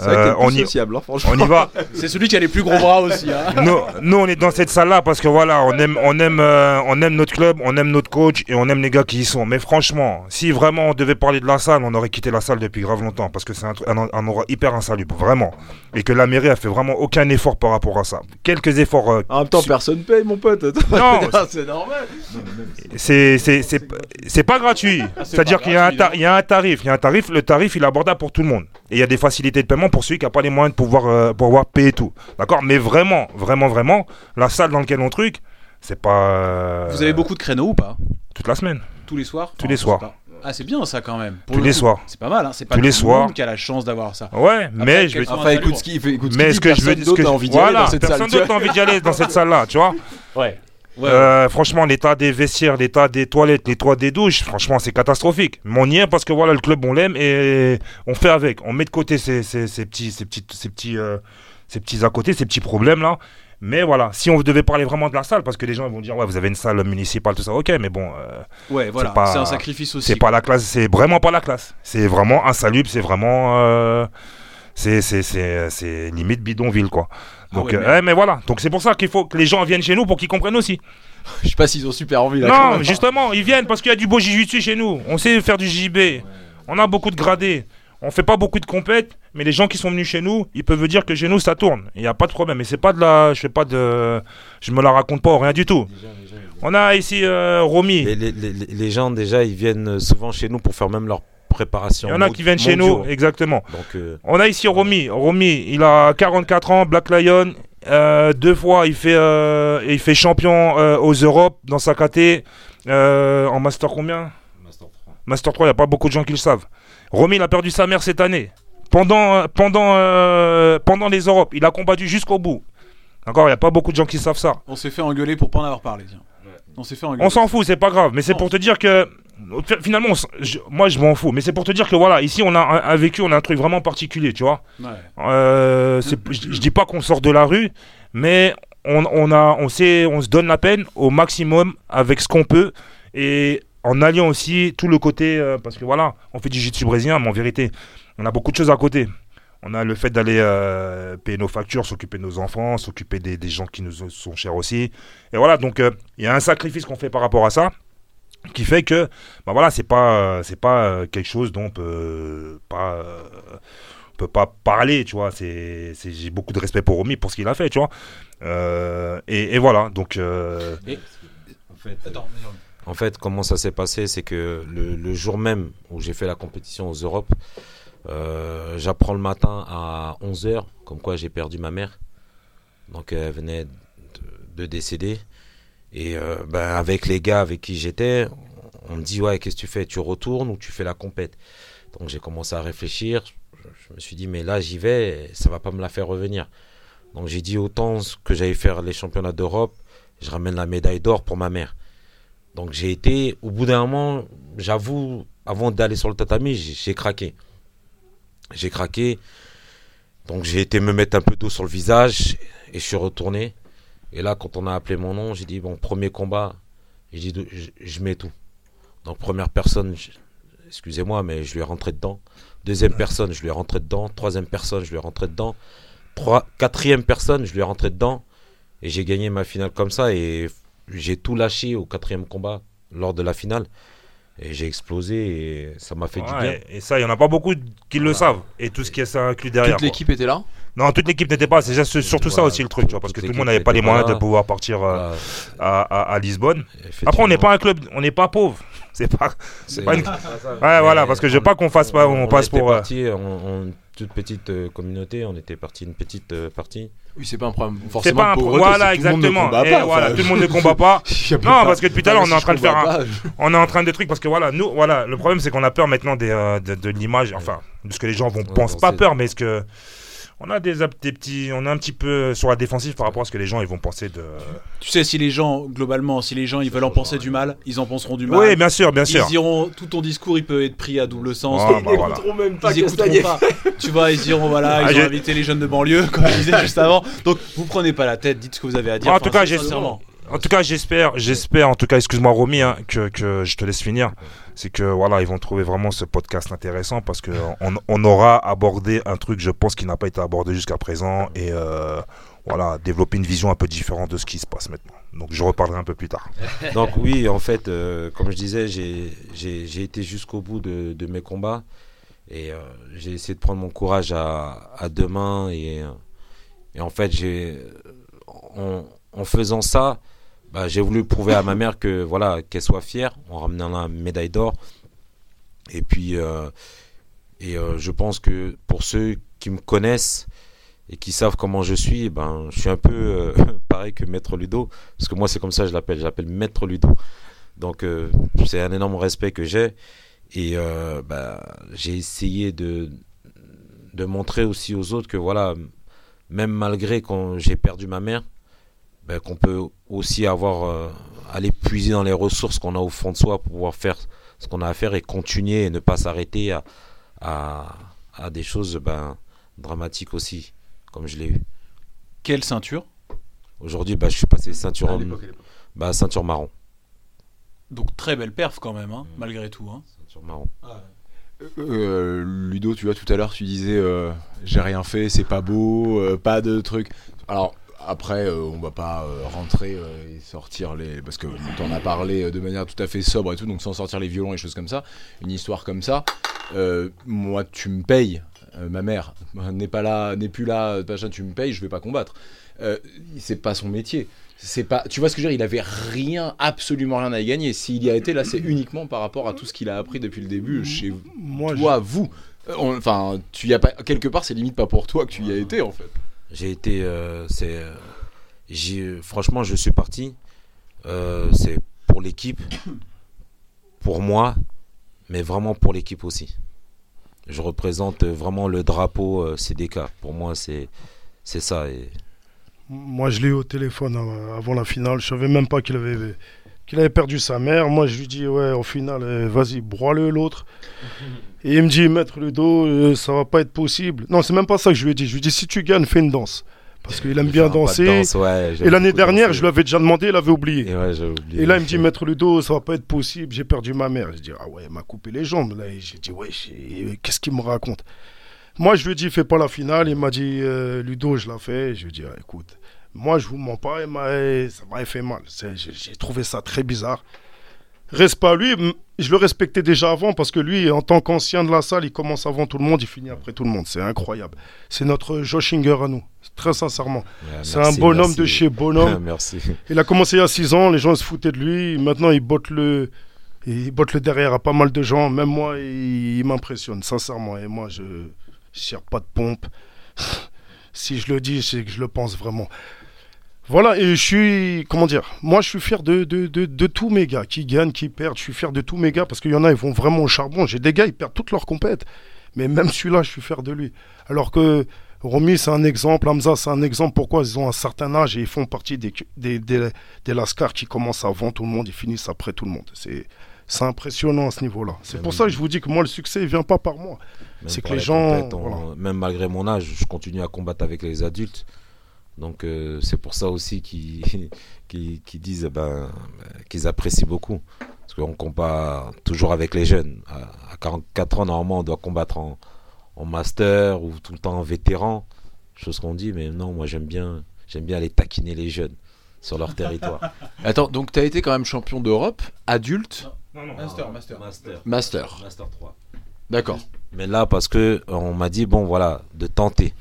Euh, on, y, sociable, hein, franchement. on y va. [laughs] C'est celui qui a les plus gros bras aussi. Hein. nous, nous, on est dans cette salle-là parce que voilà, on aime, on aime, euh, on aime notre club, on aime notre coach et on aime les gars qui y sont. Mais franchement, si vraiment on devait parler de la salle, on aurait quitté la salle depuis grave longtemps parce que c'est un, un, un endroit hyper insalubre, vraiment. Et que la mairie a fait vraiment aucun effort par rapport à ça. Quelques efforts. euh, En même temps, personne paye, mon pote. [laughs] Non, c'est normal. c'est c'est c'est c'est pas gratuit. Ah, c'est C'est-à-dire qu'il y a un gratuit, ta- non. il y a un tarif, il y a un tarif. Le tarif, il est abordable pour tout le monde. Et il y a des facilités de paiement pour celui qui n'a pas les moyens de pouvoir euh, pouvoir payer tout. D'accord? Mais vraiment, vraiment, vraiment, la salle dans laquelle on truc, c'est pas. euh, Vous avez beaucoup de créneaux ou pas? toute la semaine. Tous les soirs? Tous les je soirs. sais pas. Ah, c'est bien ça quand même. Pour Tous le les coup, soirs. C'est pas mal, hein. C'est pas Tous tout les le soirs. qui a la chance d'avoir ça. Ouais, mais je vais. sont- Enfin, écoute ce qu'il fait. Écoute ce Mais ce que je veux personne dire, ce d'autre que n'a je- envie d'y aller voilà, dans cette salle. personne tu vois. d'autre n'a envie d'y aller dans cette salle-là, tu vois. Ouais. Euh, franchement, l'état des vestiaires, l'état des toilettes, l'état des douches, franchement, c'est catastrophique. Mais on y est parce que voilà, le club, on l'aime et on fait avec. On met de côté ces, ces, ces petits, ces petits, ces petits, euh, ces petits à côté, ces petits problèmes là. Mais voilà, si on devait parler vraiment de la salle, parce que les gens vont dire ouais, vous avez une salle municipale, tout ça, ok, mais bon, euh, Ouais, voilà. C'est un sacrifice aussi. c'est pas la classe, c'est vraiment pas la classe. C'est vraiment insalubre, c'est vraiment, c'est, c'est, c'est, c'est limite bidonville quoi. Ah Donc, ouais, euh, mais- ouais, mais voilà, donc c'est pour ça qu'il faut que les gens viennent chez nous pour qu'ils comprennent aussi. [laughs] Je sais pas s'ils ont super envie là. Non, même. justement, ils viennent parce qu'il y a du beau jiu-jitsu chez nous. On sait faire du JB. On a beaucoup de gradés. On fait pas beaucoup de compètes, mais les gens qui sont venus chez nous, ils peuvent dire que chez nous ça tourne. Il n'y a pas de problème. Et c'est pas de la, je fais pas de, je me la raconte pas, rien du tout. On a ici euh, Romy. Les, les- les- les gens, déjà, ils viennent souvent chez nous pour faire même leur préparation. Il y en a qui viennent chez nous, exactement. Donc, euh, On a ici Romy. Romy, il a 44 ans, Black Lion. Euh, deux fois, il fait, euh, il fait champion euh, aux Europes dans sa KT. Euh, en Master combien? Master 3, il n'y a pas beaucoup de gens qui le savent. Romy, il a perdu sa mère cette année. Pendant, euh, pendant, euh, pendant les Europes, il a combattu jusqu'au bout. D'accord? Il n'y a pas beaucoup de gens qui savent ça. On s'est fait engueuler pour pas en avoir parlé. Tiens. On s'est fait engueuler. On s'en fout, c'est pas grave. Mais c'est pour te dire que. Finalement, je- moi je m'en fous. Mais c'est pour te dire que voilà, ici on a un, un vécu, on a un truc vraiment particulier, tu vois. Ouais. Euh, je, je dis pas qu'on sort de la rue, mais on, on a, on sait, on se donne la peine au maximum avec ce qu'on peut. Et en alliant aussi tout le côté, euh, parce que voilà, on fait du jiu-jitsu brésilien, mais en vérité, on a beaucoup de choses à côté. On a le fait d'aller euh, payer nos factures, s'occuper de nos enfants, s'occuper des, des gens qui nous sont chers aussi. Et voilà, donc euh, il y a un sacrifice qu'on fait par rapport à ça, qui fait que, bah voilà, c'est pas, euh, c'est pas euh, quelque chose dont on peut pas, euh, on peut pas parler, tu vois. C'est, c'est- j'ai beaucoup de respect pour Romy pour ce qu'il a fait, tu vois. Euh, et, et voilà, donc. euh, En fait, en fait, comment ça s'est passé, c'est que le, le jour même où j'ai fait la compétition aux Europes, euh, j'apprends le matin à 11h, comme quoi j'ai perdu ma mère. Donc elle venait de, de décéder. Et euh, ben, avec les gars avec qui j'étais, on me dit ouais, qu'est-ce que tu fais? Tu retournes ou tu fais la compète? Donc j'ai commencé à réfléchir. Je, me suis dit mais là j'y vais, ça va pas me la faire revenir. Donc j'ai dit autant que j'allais faire les championnats d'Europe, je ramène la médaille d'or pour ma mère. Donc j'ai été, au bout d'un moment, j'avoue, avant d'aller sur le tatami, j'ai craqué. J'ai craqué. Donc j'ai été me mettre un peu d'eau sur le visage et je suis retourné. Et là, quand on a appelé mon nom, j'ai dit, bon, premier combat, j'ai dit, je, je mets tout. Donc première personne, excusez-moi, mais je lui ai rentré dedans. Deuxième personne, je lui ai rentré dedans. Troisième personne, je lui ai rentré dedans. Trois, quatrième personne, je lui ai rentré dedans. Et j'ai gagné ma finale comme ça. Et j'ai tout lâché au quatrième combat lors de la finale. Et j'ai explosé et ça m'a fait du bien. et ça, il y en a pas beaucoup qui le savent. Et tout ce qui est ça inclus derrière. Toute l'équipe était là Non, toute l'équipe n'était pas. C'est surtout ça aussi le truc, tu vois, parce que tout le monde n'avait pas les moyens de pouvoir partir euh, à, à- à Lisbonne. Après, on n'est pas un club, on n'est pas pauvre. [laughs] C'est pas. C'est- pas une- Ouais, voilà, parce que je veux on- pas qu'on fasse pas, on, passe était pour. euh, parti en, en toute petite euh, communauté, on était parti une petite euh, partie. Oui, c'est pas un problème. C'est Forcément, pas un de pro- pauvreté, Voilà, que tout le monde ne exactement. combat Et pas, voilà, enfin, tout le monde ne combat pas. [laughs] Non, parce que depuis tout à l'heure, on est en train de faire un, on est en train de trucs parce que voilà, nous, voilà, le problème c'est qu'on a peur maintenant des, euh, de, de l'image, enfin, de ce que les gens vont Ouais, pensent pas peur, mais ce que on a des, des petits, on est un petit peu sur la défensive par rapport à ce que les gens ils vont penser de. Tu sais, si les gens, globalement, si les gens ils veulent en penser du mal, ils en penseront du mal. Oui, bien sûr, bien sûr. Ils diront, tout ton discours il peut être pris à double sens. Ah, Ils bah, voilà. écouteront même pas Ils écouteront pas. Tu vois, ils diront voilà, Ah, ils j'ai- ont invité les jeunes de banlieue, comme je disais juste avant. Donc, vous prenez pas la tête, dites ce que vous avez à dire. En tout cas, j'ai-. En tout cas, j'espère, j'espère, en tout cas, excuse-moi Romy, hein, que, que je te laisse finir. C'est que voilà, ils vont trouver vraiment ce podcast intéressant parce que on, on aura abordé un truc, je pense, qui n'a pas été abordé jusqu'à présent et euh, voilà, développer une vision un peu différente de ce qui se passe maintenant. Donc, je reparlerai un peu plus tard. [laughs] Donc oui, en fait, euh, comme je disais, j'ai été jusqu'au bout de, de mes combats et euh, j'ai essayé de prendre mon courage à, à deux mains et, et en fait, j'ai en, en faisant ça, bah, j'ai voulu prouver à ma mère que voilà qu'elle soit fière en ramenant la médaille d'or. Et puis euh, et euh, je pense que pour ceux qui me connaissent et qui savent comment je suis, ben je suis un peu euh, [laughs] pareil que Maître Ludo parce que moi c'est comme ça que je l'appelle, je l'appelle Maître Ludo. Donc c'est un énorme respect que j'ai et bah, j'ai essayé de de montrer aussi aux autres que voilà même malgré quand j'ai perdu ma mère ben, qu'on peut aussi avoir euh, aller puiser dans les ressources qu'on a au fond de soi pour pouvoir faire ce qu'on a à faire et continuer et ne pas s'arrêter à, à, à des choses ben, dramatiques aussi comme je l'ai eu. Quelle ceinture? Aujourd'hui ben, je suis passé ceinture homme- bah, ceinture marron. Donc, très belle perf quand même, hein, malgré tout. hein. ceinture marron. Euh, Ludo, tu vois, tout à l'heure, tu disais euh, j'ai rien fait, c'est pas beau, euh, pas de trucs. Alors, après, euh, on va pas euh, rentrer euh, et sortir les. Parce que t'en as parlé euh, de manière tout à fait sobre et tout, donc sans sortir les violons et choses comme ça. Une histoire comme ça, moi, tu me payes, ma mère [laughs] n'est pas là, n'est plus là, machin, tu me payes, je vais pas combattre. C'est pas son métier. C'est pas, tu vois ce que je veux dire Il avait rien, absolument rien à y gagner. S'il y a été là, c'est uniquement par rapport à tout ce qu'il a appris depuis le début chez Moi, toi, vous. Enfin, tu y as pas quelque part, c'est limite pas pour toi que tu y as été en fait. J'ai été euh, euh, j'ai franchement je suis parti. Euh, c'est pour l'équipe pour moi mais vraiment pour l'équipe aussi. Je représente vraiment le drapeau euh, CDK pour moi c'est c'est ça Moi, je l'ai eu au téléphone euh, avant la finale. Je savais même pas qu'il avait, qu'il avait perdu sa mère. Moi, je lui dis, ouais, au final, euh, vas-y, broie-le l'autre. [laughs] Et il me dit, maître le dos, euh, ça va pas être possible. Non, c'est même pas ça que je lui ai dit. Je lui ai dit, si tu gagnes, fais une danse. Parce qu'il aime bien danser. danse, ouais, j'aime Et l'année dernière, danser. je lui avais déjà demandé, il avait oublié. Et ouais, j'ai oublié. Et là, il me dit, Maître Ludo, ça va pas être possible, j'ai perdu ma mère. Je dis, ah ouais, elle m'a coupé les jambes. Là, Et j'ai dit, ouais, j'ai- qu'est-ce qu'il me raconte? Moi, je lui ai dit, fais pas la finale. Il m'a dit, euh, Ludo, je la fais. Je lui ai dit, ah, écoute, moi, je vous mens pas, ça m'avait fait mal. J'ai trouvé ça très bizarre. Reste pas lui, je le respectais déjà avant parce que lui, en tant qu'ancien de la salle, il commence avant tout le monde, il finit après tout le monde. C'est incroyable. C'est notre Joshinger à nous, très sincèrement. Ouais, C'est un bonhomme merci. de chez bonhomme. [laughs] merci. Il a commencé il y a 6 ans, les gens se foutaient de lui. Maintenant, il botte le, il botte le derrière à pas mal de gens. Même moi, il, il m'impressionne, sincèrement. Et moi, je ne tire pas de pompe. [laughs] si je le dis, c'est que je le pense vraiment. Voilà, et je suis, comment dire, moi je suis fier de, de, de, de tous mes gars, qui gagnent, qui perdent, je suis fier de tous mes gars, parce qu'il y en a, ils vont vraiment au charbon. J'ai des gars, ils perdent toutes leurs compètes, mais même celui-là, je suis fier de lui. Alors que Romy, c'est un exemple, Hamza, c'est un exemple, pourquoi ils ont un certain âge et ils font partie des, des, des, des Lascars qui commencent avant tout le monde, ils finissent après tout le monde. C'est, c'est impressionnant à ce niveau-là. C'est Même- pour ça que je vous dis que moi, le succès, il vient pas par moi. C'est que les gens, compètes, on- voilà. Même malgré mon âge, je continue à combattre avec les adultes. Donc euh, c'est pour ça aussi [laughs] qu'ils disent eh ben, euh, qu'ils apprécient beaucoup. Parce qu'on combat toujours avec les jeunes. À, à 44 ans, normalement, on doit combattre en, en master ou tout le temps en vétéran. Chose qu'on dit, mais non, moi j'aime bien, j'aime bien aller taquiner les jeunes sur leur territoire. [laughs] Attends, donc t'as été quand même champion d'Europe, adulte, Master, master. Master. master. Master 3. D'accord. Mais là, parce que euh, on m'a dit, bon, voilà, de tenter.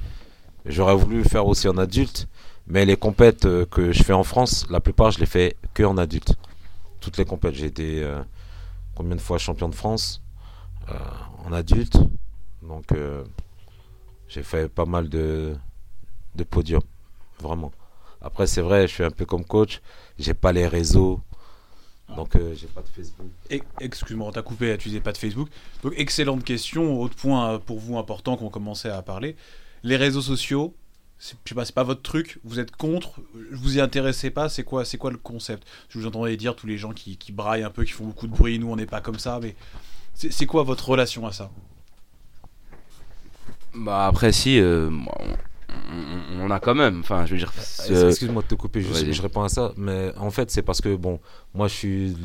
J'aurais voulu le faire aussi en adulte, mais les compètes euh, que je fais en France, la plupart, je les fais que en adulte. Toutes les compètes, j'ai été euh, combien de fois champion de France euh, en adulte. Donc, j'ai fait pas mal de, de podiums, vraiment. Après, c'est vrai, je suis un peu comme coach, j'ai pas les réseaux, donc euh, j'ai pas de Facebook. Excuse-moi, on coupé, tu disais pas de Facebook. Donc, excellente question. Autre point pour vous important qu'on commençait à parler. Les réseaux sociaux, je sais pas, c'est pas votre truc. Vous êtes contre Vous y intéressez pas C'est quoi, c'est quoi le concept? Je vous entendais dire tous les gens qui, qui braillent un peu, qui font beaucoup de bruit. Nous, on n'est pas comme ça. Mais c'est quoi votre relation à ça? Bah après si, euh, on, a quand même, enfin je veux dire, Euh, Excuse-moi de te couper, juste, je réponds à ça. Mais en fait, c'est parce que, bon, moi, je suis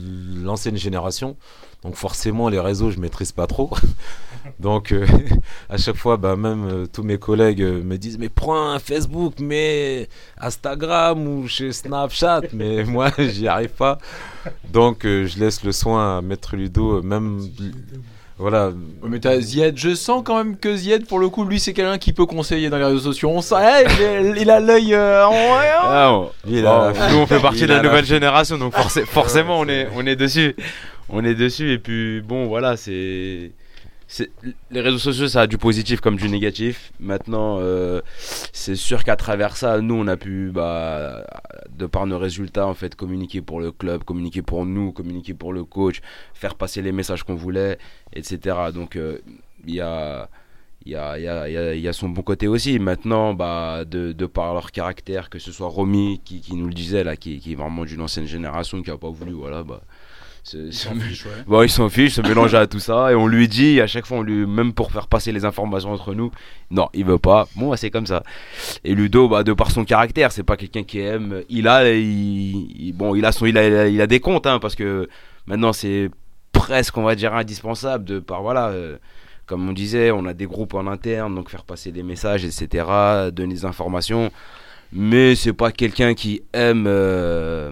l'ancienne génération. Donc, forcément, les réseaux, je maîtrise pas trop. [laughs] donc, euh, [laughs] à chaque fois, bah, même euh, tous mes collègues euh, me disent Mais prends un Facebook, mais Instagram ou chez Snapchat. [laughs] mais moi, j'y arrive pas. Donc, je laisse le soin à Maître Ludo, même. Voilà, Ouais, mais t'as Zied, je sens quand même que Zied, pour le coup, lui, c'est quelqu'un qui peut conseiller dans les réseaux sociaux. On sent, eh, il, a l'œil euh, en. Ah, il a bon, nous on fait partie il de la nouvelle génération, donc forcé- [laughs] forcément on est, on est dessus. On est dessus et puis bon voilà, c'est... Les réseaux sociaux ça a du positif comme du négatif. Maintenant euh, c'est sûr qu'à travers ça, nous on a pu, bah, de par nos résultats en fait, communiquer pour le club, communiquer pour nous, communiquer pour le coach, faire passer les messages qu'on voulait, etc. Donc euh, il y a y a, y, a, y, y a son bon côté aussi. Maintenant, bah, de, par leur caractère, que ce soit Romy qui, nous le disait, là, qui, est vraiment d'une ancienne génération, qui a pas voulu, voilà, bah. Bon, il s'en fiche, se mélanger à tout ça, et on lui dit, à chaque fois, on lui, même pour faire passer les informations entre nous, non, il veut pas. Bon, bah, c'est comme ça. Et Ludo, bah, de par son caractère, c'est pas quelqu'un qui aime. Il a, il, il- bon, il a son, il a, il a des comptes, hein, parce que maintenant, c'est presque, on va dire, indispensable de par, voilà. euh, comme on disait, on a des groupes en interne, donc faire passer des messages, etc., donner des informations. Mais c'est pas quelqu'un qui aime, euh,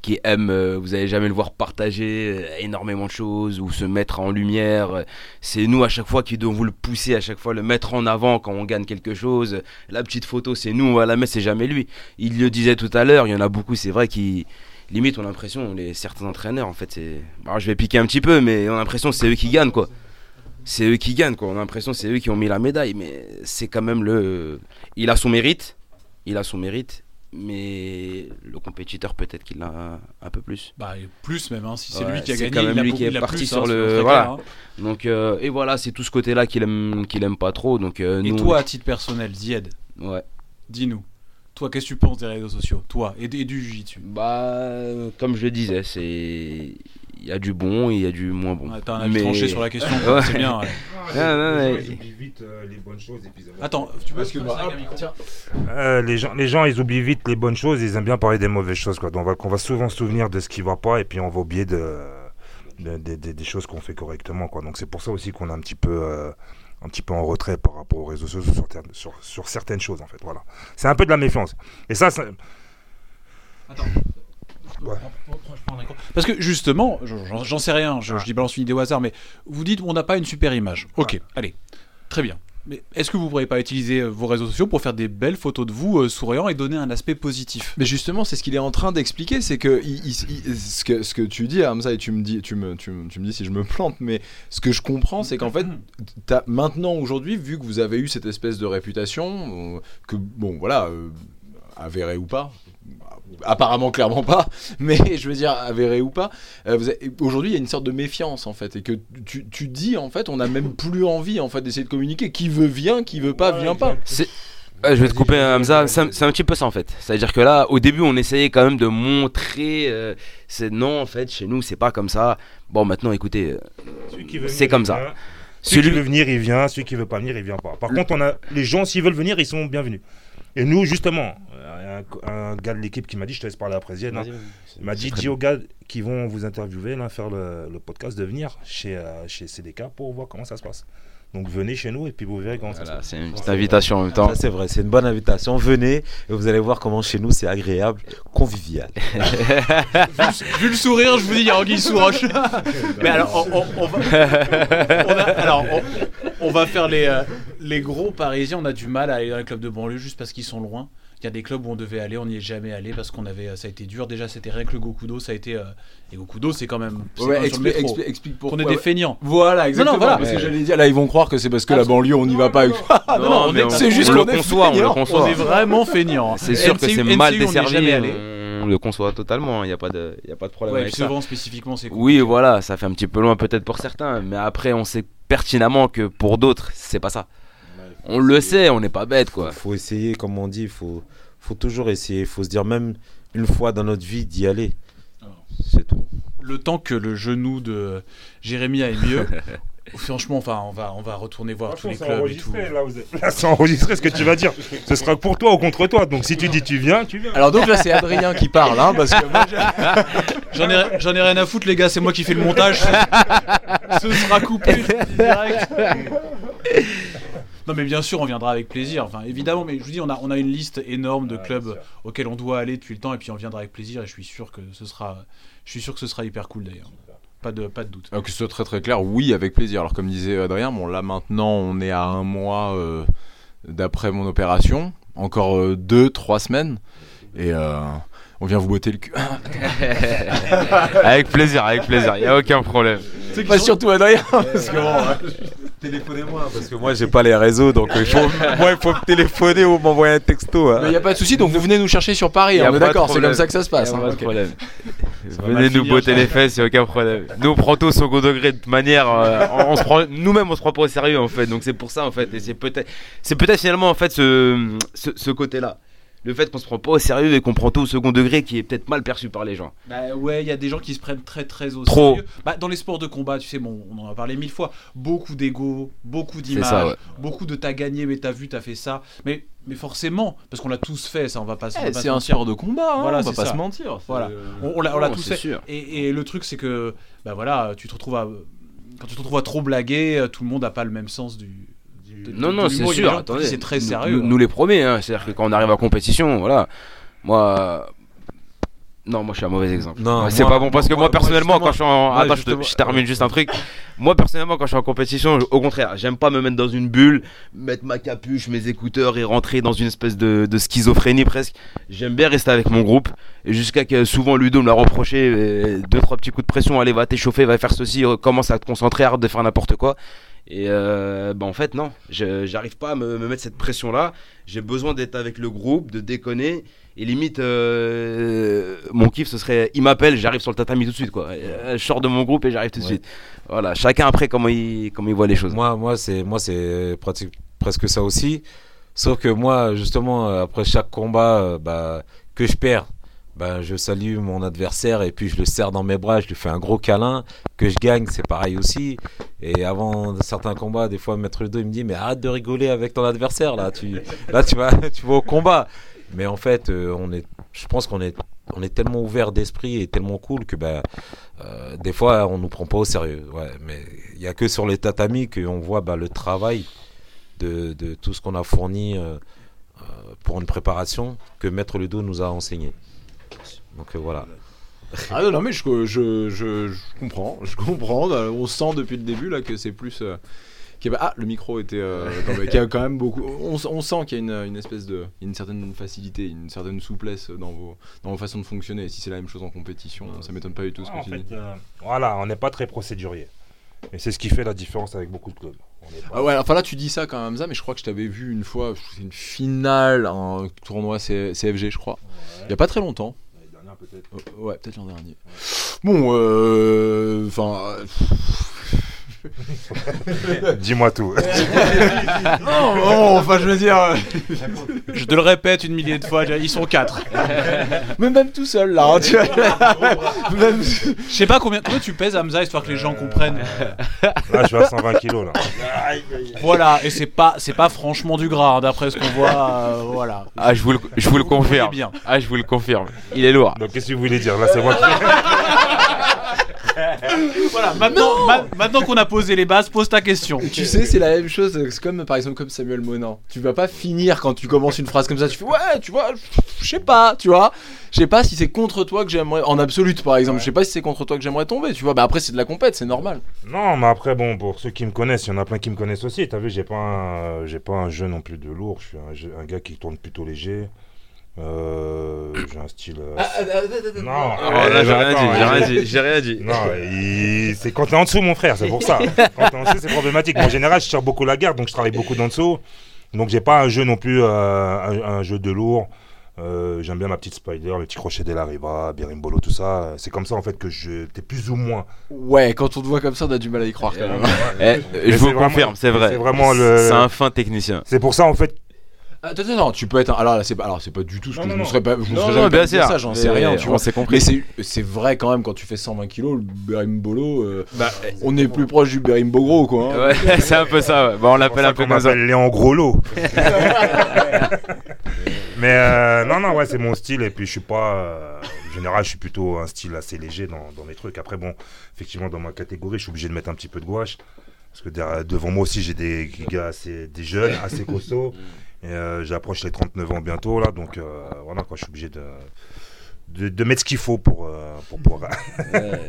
qui aime, euh, vous allez jamais le voir partager euh, énormément de choses ou se mettre en lumière. C'est nous à chaque fois qui devons vous le pousser, à chaque fois le mettre en avant quand on gagne quelque chose. La petite photo, c'est nous, on va la mettre, c'est jamais lui. Il le disait tout à l'heure, il y en a beaucoup, c'est vrai, qui limite on a l'impression, les certains entraîneurs, en fait, c'est. Je vais piquer un petit peu, mais on a l'impression c'est eux qui gagnent, quoi c'est eux qui gagnent quoi. On a l'impression c'est eux qui ont mis la médaille, mais c'est quand même le. Il a son mérite, il a son mérite, mais le compétiteur peut-être qu'il l'a un peu plus. Bah, plus même, hein, si c'est Ouais, lui qui a c'est gagné, quand même lui qui est parti plus, sur hein, le- c'est voilà. clair, hein. Donc euh, et voilà, c'est tout ce côté-là qu'il aime, qu'il aime pas trop. Donc euh, Et nous, toi, à titre personnel, Zied, ouais. dis-nous. Toi, qu'est-ce que tu penses des réseaux sociaux? Toi, et, et du jiu-jitsu Bah, euh, comme je le disais, c'est y a du bon et il y a du moins bon. Ouais, T'as un avis Mais- tranché sur la question, [laughs] Ouais. c'est bien. ouais. Non, non, les gens, mais- ils oublient vite euh, les bonnes choses et puis ils aiment bien Attends, tu peux micro Euh, les, gens, les gens, ils oublient vite les bonnes choses, ils aiment bien parler des mauvaises choses. Quoi. Donc, on va, souvent se souvenir de ce qui va pas et puis on va oublier de, de- de- de- des choses qu'on fait correctement. Quoi. Donc, c'est pour ça aussi qu'on est un petit peu, euh, un petit peu en retrait par rapport aux réseaux sociaux sur, ter- sur, sur certaines choses. En fait. voilà. C'est un peu de la méfiance. Et ça, ça- Parce que justement, j'en sais rien, je, je dis balance une idée au hasard, mais vous dites on n'a pas une super image. Ok, allez, très bien. Mais est-ce que vous ne pourriez pas utiliser euh, vos réseaux sociaux pour faire des belles photos de vous euh, souriant et donner un aspect positif? Mais justement, c'est ce qu'il est en train d'expliquer, c'est que, il- il- il- ce que ce que tu dis, Hamza, et tu me dis, tu me, tu, me, tu me dis si je me plante, mais ce que je comprends, c'est qu'en fait, maintenant, aujourd'hui, vu que vous avez eu cette espèce de réputation, euh, que bon, voilà, euh, avérée ou pas. Apparemment, clairement pas, [laughs] mais je veux dire, avéré ou pas, euh, aujourd'hui il y a une sorte de méfiance en fait, et que tu, tu dis en fait, on n'a même plus envie en fait d'essayer de communiquer. Qui veut vient, qui veut pas vient pas. C'est- Ouais, je vais te couper, Hamza. C'est un, c'est un petit peu ça en fait. C'est-à-dire que là, au début, on essayait quand même de montrer. euh, c'est non, en fait, chez nous, c'est pas comme ça. Bon, maintenant, écoutez, euh, celui qui veut C'est comme ça. vient. Celui celui. qui veut venir, il vient. Celui qui veut pas venir, il vient pas. Par contre, on a les gens, s'ils veulent venir, ils sont bienvenus. Et nous, justement, euh, un, un gars de l'équipe qui m'a dit, je te laisse parler après, Zied, hein. Il m'a dit, dis aux gars qui vont vous interviewer, là, faire le, le podcast, de venir chez, euh, chez CDK pour voir comment ça se passe. Donc venez chez nous et puis vous verrez comment ça se Voilà, passe. c'est une petite invitation en même temps. Ça, c'est vrai, c'est une bonne invitation. Venez et vous allez voir comment chez nous c'est agréable, convivial. [laughs] Vu le sourire, je vous dis, il y a Anguille sous roche. [laughs] Mais alors, on, on- on va, on a- alors, on, on va faire les, euh, les gros parisiens. On a du mal à aller dans les clubs de banlieue juste parce qu'ils sont loin. Il y a des clubs où on devait aller, on n'y est jamais allé parce qu'on avait, ça a été dur. Déjà, c'était rien que le Gokudo, ça a été. euh, et Gokudo, c'est quand même. c'est quand Ouais, explique, pourquoi. est des feignants. Voilà, exactement. voilà. Parce que Ouais. j'allais dire, là, ils vont croire que c'est parce que la banlieue, on n'y va pas. Ah, non, non, on mais est- c'est juste on qu'on le est conçoit, on le feignants. conçoit. On est vraiment feignants. C'est sûr que c'est mal desservi. On le conçoit totalement. Il n'y a pas de, il y a pas de problème Ouais, avec puis ça. souvent, spécifiquement, c'est. Oui, voilà, ça fait un petit peu loin peut-être pour certains, mais après on sait pertinemment que pour d'autres c'est pas ça. On le sait, on n'est pas bête quoi. faut essayer, comme on dit, il faut, faut toujours essayer. Il faut se dire même une fois dans notre vie d'y aller. C'est tout. le temps que le genou de Jérémy aille mieux. [laughs] Franchement, enfin, on va, on va retourner voir tous les clubs et tout. là, c'est enregistré ce que tu vas dire. Ce sera pour toi ou contre toi. Donc si tu dis tu viens, tu viens. Alors donc là, c'est Adrien qui parle, hein, parce que moi, [laughs] J'en ai, j'en ai rien à foutre, les gars, c'est moi qui fais le montage. Ce sera coupé direct. [laughs] Non, mais bien sûr, on viendra avec plaisir. Enfin, évidemment, mais je vous dis, on a, on a une liste énorme de clubs auxquels on doit aller depuis le temps, et puis on viendra avec plaisir. Et je suis sûr que ce sera, je suis sûr que ce sera hyper cool d'ailleurs. Pas de, pas de doute. Alors que ce soit très très clair, oui, avec plaisir. Alors comme disait Adrien, bon là maintenant on est à un mois euh, d'après mon opération, encore euh, deux, trois semaines, et euh, on vient vous botter le cul. [laughs] avec plaisir, avec plaisir, il y a aucun problème. Pas surtout Adrien, parce que bon, Téléphonez-moi parce que moi j'ai pas les réseaux donc euh, il faut, [laughs] moi il faut me téléphoner ou m'envoyer un texto. hein. il y a pas de souci. Donc vous venez nous chercher sur Paris, on est de d'accord, c'est comme ça que ça se Il passe. hein, pas problème. [laughs] Venez nous botter les fesses, il n'y a aucun problème. Nous on prend tout au second degré de manière. euh, on, on se prend, nous-mêmes on se prend pas au sérieux en fait. Donc c'est pour ça en fait. Et c'est peut-être, c'est peut-être finalement en fait ce, ce, ce côté-là. Le fait qu'on se prend pas au sérieux et qu'on prend tout au second degré qui est peut-être mal perçu par les gens. Bah ouais, il y a des gens qui se prennent très très au Trop. sérieux. Bah, dans les sports de combat, tu sais, bon, on en a parlé mille fois. Beaucoup d'ego, beaucoup d'images, ouais. beaucoup de t'as gagné, mais t'as vu, t'as fait ça. Mais, mais forcément, parce qu'on l'a tous fait, ça, on va pas, va Eh, pas c'est se un mentir. sport de combat, hein, Voilà, on va c'est pas ça. se mentir. Voilà. On, on l'a, Non, tous c'est fait. sûr. Et, et le truc, c'est que, bah voilà, tu te retrouves à, quand tu te retrouves à trop blaguer, euh, tout le monde n'a pas le même sens du. Du- Non, de non, c'est sûr. Attendez, c'est très sérieux. Nous, nous les premiers, hein. c'est-à-dire que quand on arrive en compétition, voilà. Moi. Non, moi je suis un mauvais exemple. Non, Ouais, c'est moi- pas bon parce que moi, personnellement, quand je suis en. moi, Attends, je, te- justement- je termine juste un truc. Moi personnellement, quand je suis en compétition, au contraire, j'aime pas me mettre dans une bulle, mettre ma capuche, mes écouteurs et rentrer dans une espèce de, de schizophrénie presque. J'aime bien rester avec mon groupe. Et jusqu'à que souvent Ludo me l'a reproché, euh, deux trois petits coups de pression, allez va t'échauffer, va faire ceci, euh, commence à te concentrer, arrête de faire n'importe quoi. Et euh, bah en fait non, j'arrive pas à me, me mettre cette pression là. J'ai besoin d'être avec le groupe, de déconner. Et limite, euh, mon kiff ce serait, il m'appelle, j'arrive sur le tatami tout de suite quoi. Euh, Je sors de mon groupe et j'arrive tout de Ouais. suite. Voilà, chacun après comment il comment il voit les choses. Moi, moi c'est moi c'est presque ça aussi. Sauf que moi, justement, euh, après chaque combat, bah, que je perds, ben, je salue mon adversaire et puis je le serre dans mes bras, je lui fais un gros câlin. Que je gagne, c'est pareil aussi. Et avant certains combats, des fois, Maître Ludo, me dit, mais arrête de rigoler avec ton adversaire, là, tu, là, tu vas, [laughs] tu vas au combat. Mais en fait, euh, on est, je pense qu'on est, on est tellement ouvert d'esprit et tellement cool que ben, euh, des fois, on nous prend pas au sérieux. Mais il y a que sur les tatamis qu'on voit ben, le travail de, tout ce qu'on a fourni euh, pour une préparation que Maître Ludo nous a enseigné. Donc euh, voilà. Ah non, non, mais je, je, je, je comprends, je comprends. On sent depuis le début là que c'est plus. euh, ah, le micro était. euh, [laughs] non, mais qu'il y a quand même beaucoup. On, on sent qu'il y a une, une espèce de. une certaine facilité, une certaine souplesse dans vos, dans vos façons de fonctionner. Et si c'est la même chose en compétition, ça m'étonne pas du tout ce En que tu fait, dis. euh, voilà, on n'est pas très procédurier. Et c'est ce qui fait la différence avec beaucoup de clubs. Pas- Ah ouais, enfin là tu dis ça quand même ça, mais je crois que je t'avais vu une fois, c'est une finale, un tournoi C- CFG je crois, il y a pas très longtemps. Peut-être. Euh, Ouais, peut-être l'an dernier. Bon, euh, enfin, [laughs] Dis-moi tout. [laughs] non, non, enfin je veux dire, euh, Je te le répète une millier de fois, ils sont quatre. [laughs] mais même tout seul là, hein, tu vois. Même- Je sais pas combien, combien tu pèses Hamza histoire que les gens comprennent. Là, je suis à 120 kilos. Là. Voilà, et c'est pas, c'est pas franchement du gras hein, d'après ce qu'on voit. euh, voilà. Ah, je vous le, je vous le confirme. bien. Ah, je vous le confirme. Il est lourd. Donc, qu'est-ce que vous voulez dire? Là, c'est moi qui. [laughs] Voilà, maintenant, ma- maintenant qu'on a posé les bases, pose ta question. Tu sais, c'est la même chose, c'est comme par exemple comme Samuel Monin. Tu vas pas finir quand tu commences une phrase comme ça, tu fais ouais, tu vois, je sais pas, tu vois. Je sais pas si c'est contre toi que j'aimerais, en absolute par exemple, je sais pas si c'est contre toi que j'aimerais tomber, tu vois. Bah après c'est de la compète, c'est normal. Non, mais après, bon, pour ceux qui me connaissent, il y en a plein qui me connaissent aussi. T'as vu, j'ai pas, un, j'ai pas un jeu non plus de lourd. Je suis un, jeu- un gars qui tourne plutôt léger. Euh, j'ai un style. euh, Non, Oh, là, j'ai rien dit, j'ai rien dit, j'ai rien dit. Non, il- c'est quand t'es en dessous, mon frère, c'est pour ça. [laughs] Quand t'es en dessous, c'est problématique. En général, je tire beaucoup la garde, donc je travaille beaucoup d'en dessous. Donc, j'ai pas un jeu non plus, euh, un, un jeu de lourd. Euh, J'aime bien ma petite spider, le petit crochet de la Riva, Berimbolo, tout ça. C'est comme ça, en fait, que je. T'es plus ou moins. Ouais, quand on te voit comme ça, on a du mal à y croire quand même. Eh, je vous confirme, c'est vrai. c'est vraiment le- C'est un fin technicien. C'est pour ça, en fait. Attends, attends, attends, tu peux être un... alors là c'est pas alors c'est pas du tout ce que non, je me non. serais pas je Non, serais non, jamais bien pas dit sûr. ça, j'en sais Mais rien, tu on vois. s'est compris. Mais c'est vrai quand même quand tu fais 120 kilos, le Berimbolo euh, Bah, on est plus proche du Berimbo gros quoi. hein. Ouais, [laughs] c'est un peu ça. ouais. Bon, on l'appelle un peu comme ça. m'appelle Léon Gros Lot. [laughs] Mais euh, non, non, ouais, c'est mon style. Et puis, je suis pas. euh, en général, je suis plutôt un style assez léger dans, dans mes trucs. Après, bon, effectivement, dans ma catégorie, je suis obligé de mettre un petit peu de gouache. Parce que derrière- devant moi aussi, j'ai des gars assez, des jeunes, assez costauds. Et euh, j'approche les 39 ans bientôt, là. Donc, euh, voilà, quoi, je suis obligé de. De, de mettre ce qu'il faut pour, euh, pour pouvoir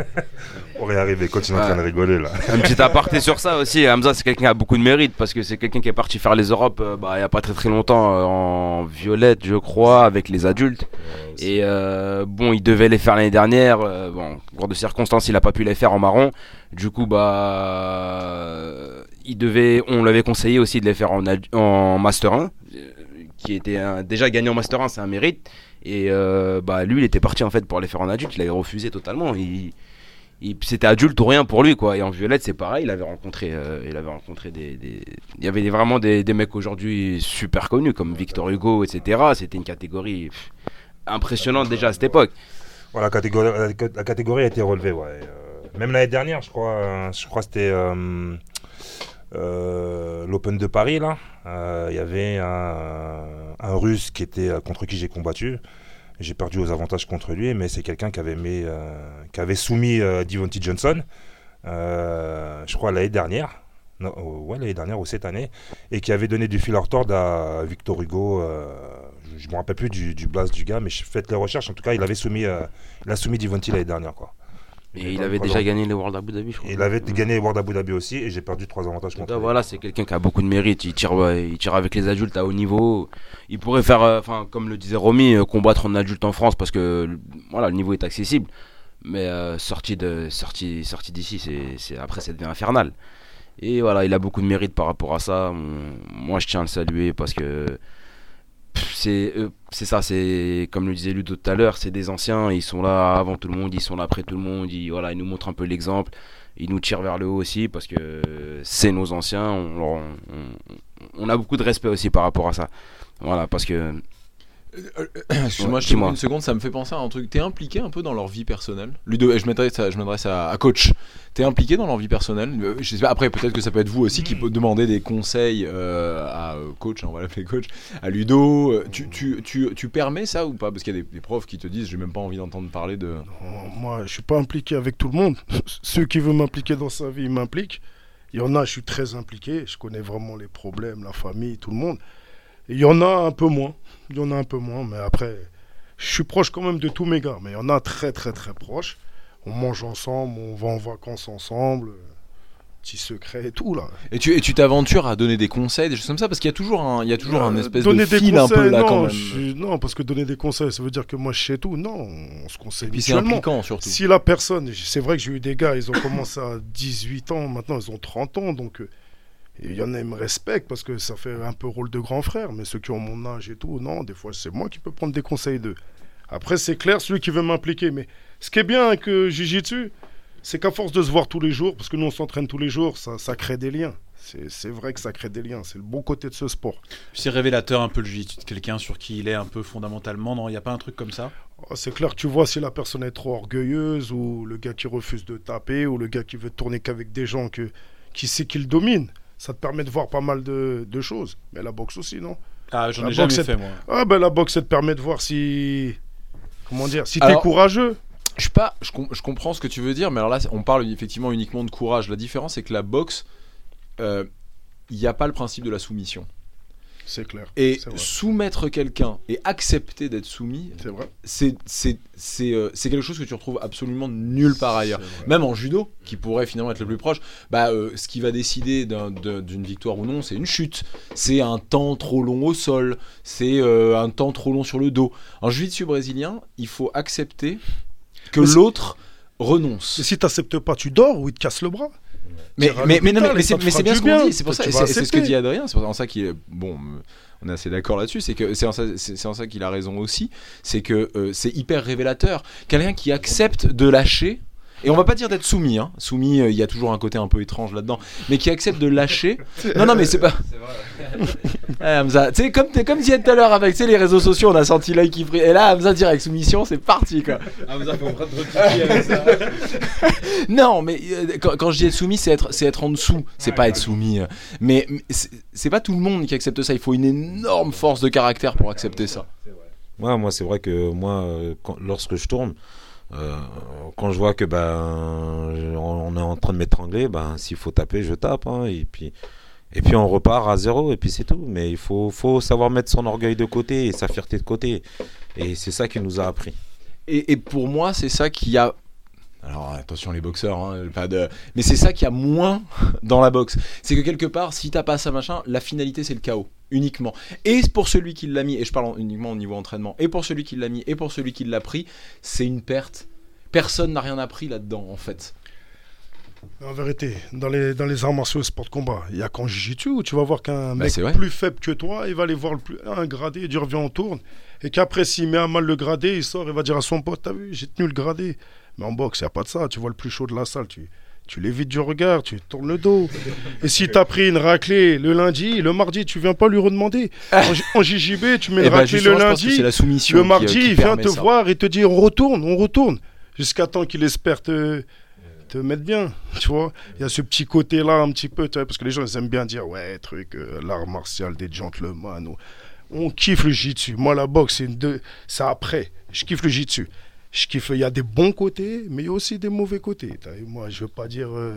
[laughs] pour y arriver. Continue en train de rigoler là. Un petit aparté sur ça aussi. Hamza, c'est quelqu'un qui a beaucoup de mérite parce que c'est quelqu'un qui est parti faire les Europes euh, bah, il n'y a pas très très longtemps euh, en violette, je crois, avec les adultes. Et bon, il devait les faire l'année dernière. bon, pour de circonstances, il n'a pas pu les faire en marron. Du coup, bah, il devait, on l'avait conseillé aussi de les faire en, en Master 1, euh, qui était déjà gagné en Master 1, c'est un mérite. Et euh, bah, lui, il était parti en fait pour les faire en adulte. Il avait refusé totalement. Il, c'était adulte ou rien pour lui quoi et en violette c'est pareil il avait rencontré euh, il avait rencontré des, il y avait vraiment des, mecs aujourd'hui super connus comme Victor Hugo etc c'était une catégorie impressionnante déjà à cette époque la catégorie, a été relevée, ouais. Même l'année dernière, je crois, je crois c'était l'Open de Paris, là. Euh, Il y avait un, Russe qui était, euh, contre qui j'ai combattu. J'ai perdu aux avantages contre lui, mais c'est quelqu'un qui avait, euh, qui avait soumis euh, Devontae Johnson, euh, je crois, l'année dernière. Euh, ouais, l'année dernière ou cette année. Et qui avait donné du fil à retordre à Victor Hugo. euh, je ne me rappelle plus du, du du gars, mais faites les recherches. En tout cas, il avait soumis, euh, a soumis Devontae l'année dernière. Quoi. Et il avait déjà gagné les World Abu Dhabi je crois. Il avait gagné World Abu Dhabi aussi, et j'ai perdu trois avantages contre lui. voilà c'est quelqu'un qui a beaucoup de mérite. Il tire ouais, il tire avec les adultes à haut niveau. Il pourrait faire euh, enfin comme le disait Romy euh, combattre en adulte en France parce que le- voilà le niveau est accessible. Mais euh, sorti de sorti sorti d'ici c'est après ça devient infernal. Et voilà il a beaucoup de mérite par rapport à ça. Moi je tiens à le saluer parce que c'est euh, c'est ça c'est comme le disait Ludo tout à l'heure c'est des anciens ils sont là avant tout le monde ils sont là après tout le monde ils voilà ils nous montrent un peu l'exemple ils nous tirent vers le haut aussi parce que c'est nos anciens on, on a beaucoup de respect aussi par rapport à ça. Voilà parce que [coughs] Excuse-moi, je te Dis-moi. coupe une seconde, ça me fait penser à un truc. T'es impliqué un peu dans leur vie personnelle Ludo, je m'adresse à, je m'adresse à, à coach. T'es impliqué dans leur vie personnelle Euh, Je sais pas, après, peut-être que ça peut être vous aussi qui peut demander des conseils euh, à euh, coach, hein, on va l'appeler coach, à Ludo. Euh, Tu, tu, tu, tu permets ça ou pas? Parce qu'il y a des, des profs qui te disent j'ai même pas envie d'entendre parler de. Non, Moi, je suis pas impliqué avec tout le monde. [laughs] Ceux qui veulent m'impliquer dans sa vie, ils m'impliquent. Il y en a, je suis très impliqué. Je connais vraiment les problèmes, la famille, tout le monde. Il y en a un peu moins. Il y en a un peu moins, mais après, je suis proche quand même de tous mes gars. Mais il y en a très, très, très proches. On mange ensemble, on va en vacances ensemble. Petit secret et tout, là. Et tu et tu t'aventures à donner des conseils, des choses comme ça? Parce qu'il y a toujours un, il y a toujours un Euh, espèce donner de fil un peu là non, quand même. je non, parce que donner des conseils, ça veut dire que moi je sais tout. Non, on se conseille Et puis c'est impliquant surtout. Si la personne, c'est vrai que j'ai eu des gars, ils ont commencé à 18 ans, maintenant ils ont 30 ans, donc euh, il y en a, ils me respectent parce que ça fait un peu rôle de grand frère, mais ceux qui ont mon âge et tout, non, des fois c'est moi qui peux prendre des conseils d'eux. Après, c'est clair, celui qui veut m'impliquer, mais ce qui est bien avec euh, Jiu-Jitsu, c'est qu'à force de se voir tous les jours, parce que nous on s'entraîne tous les jours, ça, ça crée des liens. C'est vrai que ça crée des liens, c'est le bon côté de ce sport. C'est révélateur un peu le jiu-jitsu de quelqu'un sur qui il est un peu fondamentalement. Non, il n'y a pas un truc comme ça? Oh, C'est clair que tu vois si la personne est trop orgueilleuse ou le gars qui refuse de taper ou le gars qui veut tourner qu'avec des gens que, qui sait qu'il domine. Ça te permet de voir pas mal de, de choses. Mais la boxe aussi, non Ah, j'en ai jamais fait moi. Ah ben la boxe, ça te permet de voir si... Comment dire Si t'es Alors- courageux. Je sais pas, je, com- je comprends ce que tu veux dire, mais alors là, on parle effectivement uniquement de courage. La différence, c'est que la boxe, euh, il n'y a pas le principe de la soumission. C'est clair. Et soumettre quelqu'un et accepter d'être soumis, C'est vrai. c'est c'est- c'est, euh, c'est quelque chose que tu retrouves absolument nulle part ailleurs. Même en judo, qui pourrait finalement être le plus proche, bah, euh, ce qui va décider d'un- de- d'une victoire ou non, c'est une chute. C'est un temps trop long au sol. C'est euh, un temps trop long sur le dos. En jiu-jitsu brésilien, il faut accepter que l'autre renonce. Et si t'acceptes pas, tu dors ou il te casse le bras. Mais, mais, mais mais, c'est bien ce qu'on dit. C'est pour ça. C'est ce que dit Adrien. C'est en ça qu'il est bon. On est assez d'accord là-dessus. C'est que c'est en ça, ça qu'il a raison aussi. C'est que euh, c'est hyper révélateur. Quelqu'un qui accepte de lâcher. Et on va pas dire d'être soumis, hein. Soumis, euh, il y a toujours un côté un peu étrange là-dedans. Mais qui accepte de lâcher. [laughs] Non, non, mais c'est pas. Ouais, [laughs] Hamza, tu sais, comme, t'es- comme disait tout à l'heure avec les réseaux sociaux, on a senti l'œil qui brille. Et là, Hamza direct soumission, c'est parti quoi. [laughs] Non, mais euh, quand, quand je dis être soumis, c'est être, c'est être en dessous, c'est pas être soumis. euh. Mais, mais c'est pas tout le monde qui accepte ça. Il faut une énorme force de caractère pour accepter ça. Ouais, moi, c'est vrai que moi, quand- lorsque je tourne, euh, quand je vois que ben on est en train de m'étrangler, ben s'il faut taper, je tape, hein, et puis et puis on repart à zéro, et puis c'est tout. Mais il faut faut savoir mettre son orgueil de côté et sa fierté de côté, et c'est ça qui nous a appris. Et, et pour moi, c'est ça qui a. Alors attention les boxeurs, hein, pas de. Mais c'est ça qui a moins dans la boxe. C'est que quelque part, si t'as pas ça machin, la finalité c'est le chaos uniquement. Et pour celui qui l'a mis, et je parle en- uniquement au niveau entraînement, et pour celui qui l'a mis, et pour celui qui l'a pris, c'est une perte. Personne n'a rien appris là-dedans en fait. En vérité, dans les, dans les arts martiaux et sport de combat, il y a qu'en jiu-jitsu où tu vas voir qu'un Bah, mec plus faible que toi, il va aller voir le plus, un gradé, il dit reviens on tourne. Et qu'après, s'il met à mal le gradé, il sort, il va dire à son pote, t'as vu, j'ai tenu le gradé. Mais en boxe, il n'y a pas de ça. Tu vois le plus chaud de la salle, tu, tu l'évites du regard, tu tournes le dos. Et si t'as pris une raclée le lundi, le mardi, tu viens pas lui redemander. En, en JJB, tu mets Et une bah, raclée justement, le lundi, c'est la soumission. le mardi, euh, qui il vient te ça. voir et te dit on retourne, on retourne. Jusqu'à temps qu'il espère te, te mettre bien, tu vois. Il y a ce petit côté-là un petit peu, tu vois, parce que les gens ils aiment bien dire ouais, truc, euh, l'art martial des gentlemen. ou- On kiffe le jiu-jitsu. Moi, la boxe, c'est deux- après. Je kiffe le jiu-jitsu. Je kiffe, il y a des bons côtés, mais il y a aussi des mauvais côtés. Moi, je veux pas dire. euh,